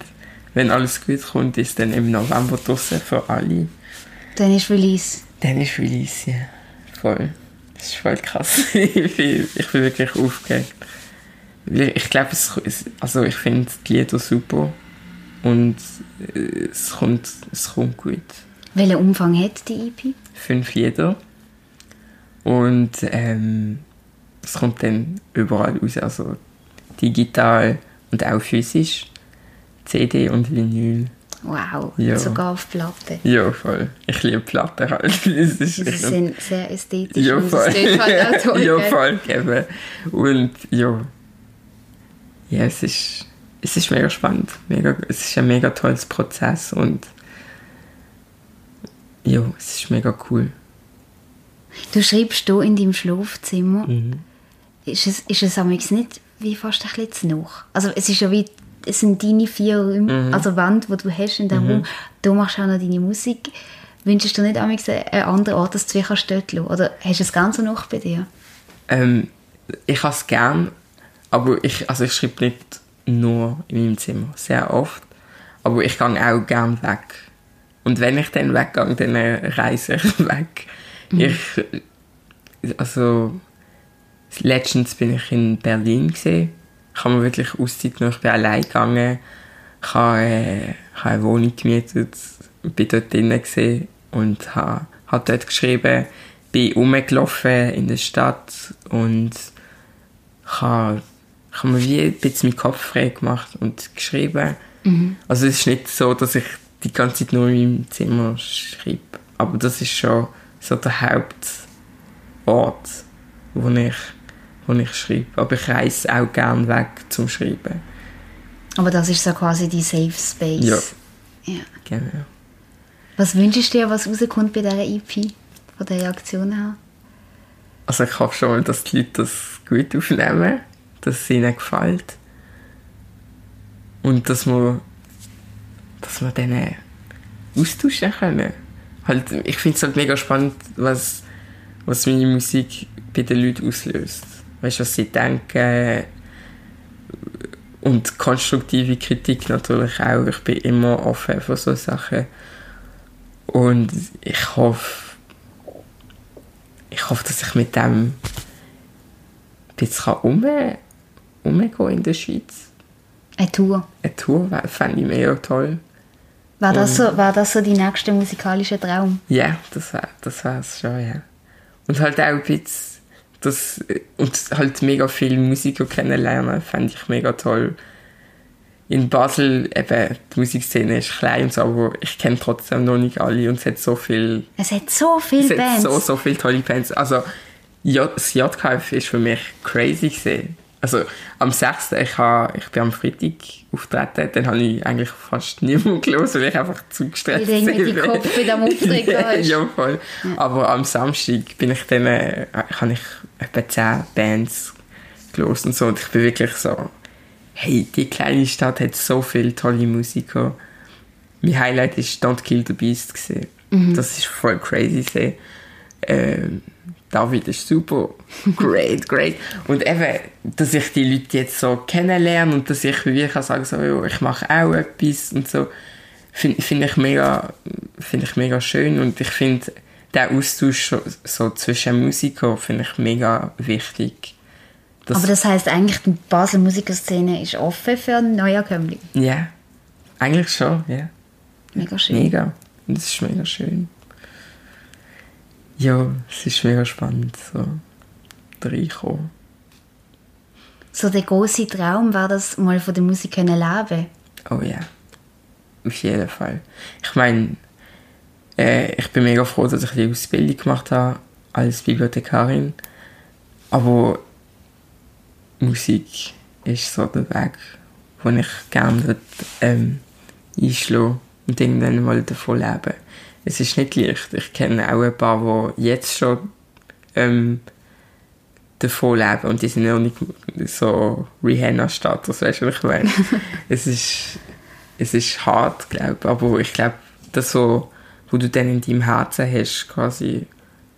wenn alles gut kommt, ist dann im November draussen für alle. Dann ist Release. Dann ist Release, ja. Voll. Das ist voll krass. ich, bin, ich bin wirklich aufgeregt. Ich glaube, es, es, also ich finde die Lieder super. Und äh, es kommt, es kommt gut. Welchen Umfang hat die EP? Fünf Lieder. Und ähm, es kommt dann überall raus. Also digital und auch physisch. CD und Vinyl. Wow, Ja. sogar auf Platte. Ja, voll. Ich liebe Platten halt. Das ist, Sie sind sehr ästhetisch Ja, und es voll. halt auch toll, ja, voll, eben. Und ja, ja, es ist, es ist mega spannend. Mega, es ist ein mega tolles Prozess und ja, es ist mega cool. Du schreibst hier in deinem Schlafzimmer. Mhm. Ist es, ist es nicht wie fast ein bisschen zu noch? Also es ist ja wie, es sind deine vier Räume, Mhm. also Wände, die du hast in diesem Raum. Du machst auch noch deine Musik. Wünschst du nicht amigs einen anderen Ort, dass du dich dort lassen? Oder hast du es ganz so noch bei dir? Ähm, ich habe es gern, aber ich, also ich schreibe nicht nur in meinem Zimmer, sehr oft. Aber ich gehe auch gern weg. Und wenn ich dann weggehe, dann äh, reise ich weg. Ich, also, letztens bin ich in Berlin gesehen. Ich habe mir wirklich Auszeit genommen. Ich bin allein gegangen. Ich habe, äh, habe eine Wohnung gemietet, bin dort drinnen gesehen und habe, habe dort geschrieben, bin rumgelaufen in der Stadt und habe, ich habe mir wie ein bisschen meinen Kopf frei gemacht und geschrieben. Also es ist nicht so, dass ich die ganze Zeit nur in meinem Zimmer schreibe, aber das ist schon so der Hauptort, wo ich, wo ich schreibe. Aber ich reise auch gerne weg zum Schreiben. Aber das ist so quasi die Safe Space. Ja. ja. Genau. Was wünschst du dir, was rauskommt bei dieser EP? Von der Reaktion her? Also ich hoffe schon mal, dass die Leute das gut aufnehmen, dass es ihnen gefällt. Und dass wir, dass wir denen austauschen können. Halt, ich finde es halt mega spannend, was, was meine Musik bei den Leuten auslöst. Weißt du, was sie denken, Und konstruktive Kritik natürlich auch. Ich bin immer offen für so Sachen. Und ich hoffe, ich hoffe, dass ich mit dem ein bisschen um, umgehen in der Schweiz. Eine Tour. Eine Tour fände ich mega toll. War das, so, war das so die nächste musikalische Traum? Ja, das war das war's schon, ja. Und halt auch ein bisschen das, und halt mega viel Musiker kennenlernen, fände ich mega toll. In Basel, eben, die Musikszene ist klein und so, aber ich kenne trotzdem noch nicht alle und es hat so viel, Es hat so viele es hat Bands. so, so viele tolle Bands. Also, J das JKF ist für mich crazy gesehen. Also, am 6. Ich, ha, ich bin am Freitag auftreten, dann habe ich eigentlich fast niemanden gelesen, weil ich einfach zu gestresst Weil du bin. den Kopf wieder am Auftreten ja, hast. ja, voll. Aber am Samstag bin ich dann, äh, habe ich etwa 10 Bands gelesen und so. Und ich bin wirklich so, hey, die kleine Stadt hat so viele tolle Musiker. Mein Highlight ist Don't Kill the Beast. Gewesen. Das ist voll crazy. gewesen. Ähm, David ist super. Great, great. Und eben, dass ich die Leute jetzt so kennenlerne und dass ich wie kann sagen, so, ja, ich mache auch etwas und so, finde find ich, mega- ich mega schön. Und ich finde, der Austausch so, so zwischen Musikern finde ich mega wichtig. Das- Aber das heisst eigentlich, die Basel Musikerszene ist offen für Neuankömmlinge. Ja, eigentlich schon, ja. Mega schön. Mega. Und das ist mega schön. Ja, es ist mega spannend, so reinkommen. So der große Traum war das, mal von der Musik können leben. Oh ja, auf jeden Fall. Ich meine, äh, ich bin mega froh, dass ich die Ausbildung gemacht habe als Bibliothekarin. Aber Musik ist so der Weg, den ich gerne ähm, einschlagen und irgendwann mal davon leben. Es ist nicht leicht. Ich kenne auch ein paar, die jetzt schon ähm, davon leben und die sind noch nicht so Rihanna-Status, weißt du, was ich meine? es, ist, es ist hart, glaube ich, aber ich glaube, das so, wo du dann in deinem Herzen hast, quasi,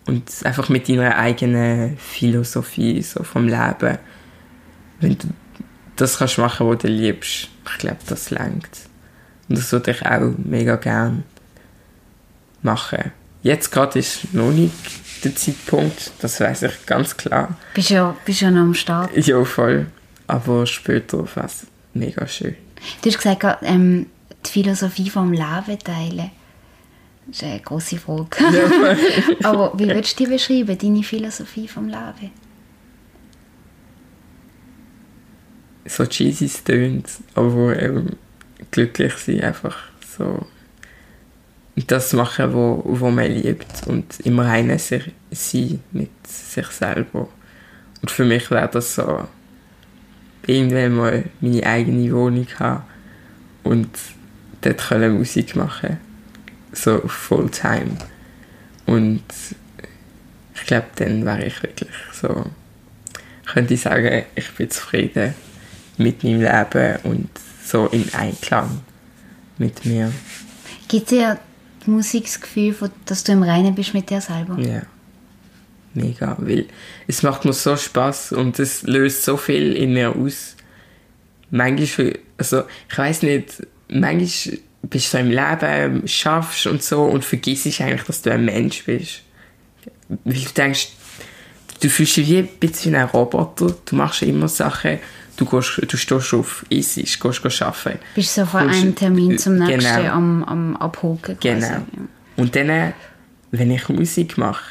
und einfach mit deiner eigenen Philosophie so vom Leben, wenn du das kannst machen, was du liebst, ich glaube, das langt. Und das würde ich auch mega gern machen. Jetzt gerade ist noch nicht der Zeitpunkt, das weiß ich ganz klar. Bist ja, bist ja noch am Start. Ja, voll. Aber später es mega schön. Du hast gesagt, ähm, die Philosophie vom Leben teilen. Das ist eine grosse Frage. Aber wie würdest du die beschreiben, deine Philosophie vom Leben? So cheesy es tönt, aber ähm, glücklich sein, einfach so das machen, wo, wo man liebt und immer einer sich, sein mit sich selber. Und für mich wäre das so, irgendwann mal meine eigene Wohnung haben und dort können Musik machen. So Fulltime. Und ich glaube, dann wäre ich wirklich so, könnte ich sagen, ich bin zufrieden mit meinem Leben und so in Einklang mit mir. Gibt Musik das Gefühl, dass du im Reinen bist mit dir selber? Ja. Mega, weil es macht mir so Spaß und es löst so viel in mir aus. Manchmal, also ich weiß nicht, manchmal bist du im Leben, schaffst und so und vergisst eigentlich, dass du ein Mensch bist. Weil du denkst, du fühlst dich wie ein bisschen ein Roboter, du machst immer Sachen, du, gehst, du stehst auf, isst, gehst arbeiten. Bist so von einem Termin zum nächsten Genau. am, am Abhoken quasi. Genau. Ja. Und dann, äh, wenn ich Musik mache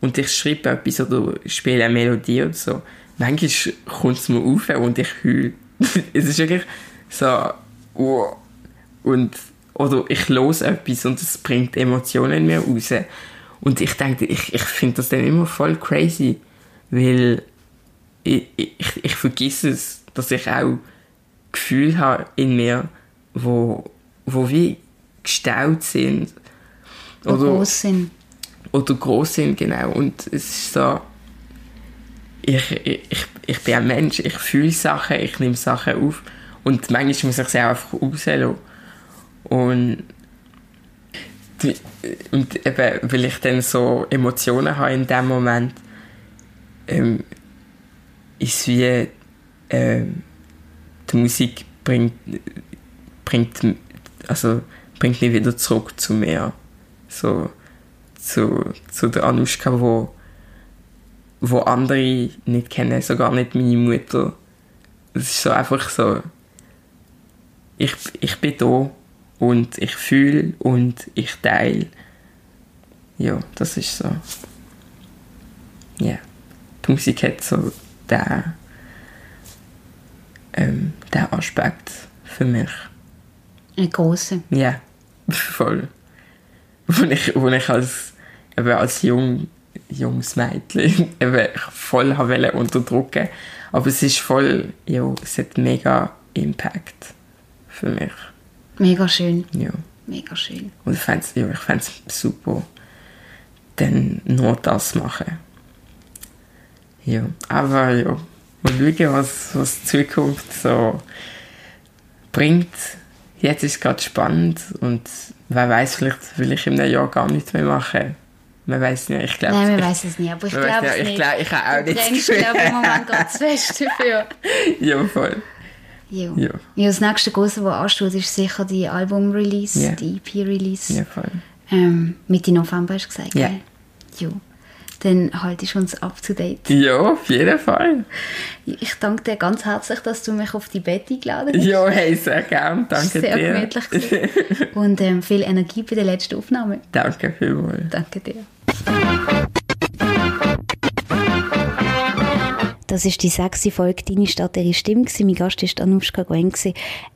und ich schreibe etwas oder spiele eine Melodie oder so, manchmal kommt es mir auf und ich heule. es ist wirklich so, wow. Und, oder ich los etwas und es bringt Emotionen in mir raus. Und ich denke, ich, ich finde das dann immer voll crazy, weil ich, ich, ich vergesse es, dass ich auch Gefühle habe in mir, wo, wo wie gestaut sind. Wo groß sind. oder groß sind, genau. Und es ist so, ich, ich, ich bin ein Mensch, ich fühle Sachen, ich nehme Sachen auf und manchmal muss ich sie auch einfach rauslassen. Und, und eben, weil ich dann so Emotionen habe in dem Moment, ähm, ist wie, ähm, die Musik bringt, bringt, also, bringt mich wieder zurück zu mir. So, zu, zu der Anushka, wo, wo andere nicht kennen, sogar nicht meine Mutter. Es ist so einfach so, ich, ich bin da und ich fühle und ich teile. Ja, das ist so. Ja. Die Musik hat so den, ähm, den Aspekt für mich. Ein grosser. Ja, voll. Wo ich, wo ich als, eben als jung, junges Mädchen eben voll wollen unterdrücken Aber es ist voll, ja, es hat mega Impact für mich. Mega schön. Ja. Mega schön. Und ich fände es ja, ich fänd's super, dann nur das machen. Ja, aber ja, mal schauen, was, was die Zukunft so bringt. Jetzt ist es gerade spannend und wer weiß, vielleicht will ich in einem Jahr gar nichts mehr machen. Man weiß nicht, ich glaube Nein, man weiß es nicht, aber ich glaube nicht, es ich nicht. glaub- ich habe auch du nicht das brennst, Gefühl. glaube ich, im Moment ganz fest dafür. Ja, voll. Ja. Ja. ja, das nächste Große, was ansteht, ist sicher die Album-Release, Ja. die EP-Release. Ja, voll. Ähm, Mitte November hast du gesagt, Ja. gell? Ja. Dann haltest du uns up to date. Ja, auf jeden Fall. Ich danke dir ganz herzlich, dass du mich auf die Bett eingeladen hast. Ja, hey, sehr gern. Danke Sehr dir. gemütlich gewesen. Und ähm, viel Energie bei der letzten Aufnahme. Danke vielmals. Danke dir. Das ist die sechste Folge «Deine Stadt, ihre Stimme». Mein Gast war Anushka Gwen,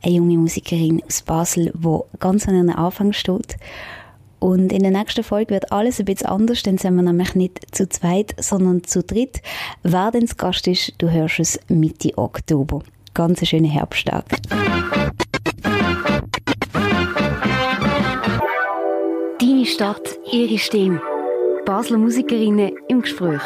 eine junge Musikerin aus Basel, die ganz an einem Anfang steht. Und in der nächsten Folge wird alles ein bisschen anders, dann sind wir nämlich nicht zu zweit, sondern zu dritt. Wer denn das Gast ist, du hörst es Mitte Oktober. Ganz einen schönen Herbsttag. Deine Stadt, ihre Stimme. Basler Musikerinnen im Gespräch.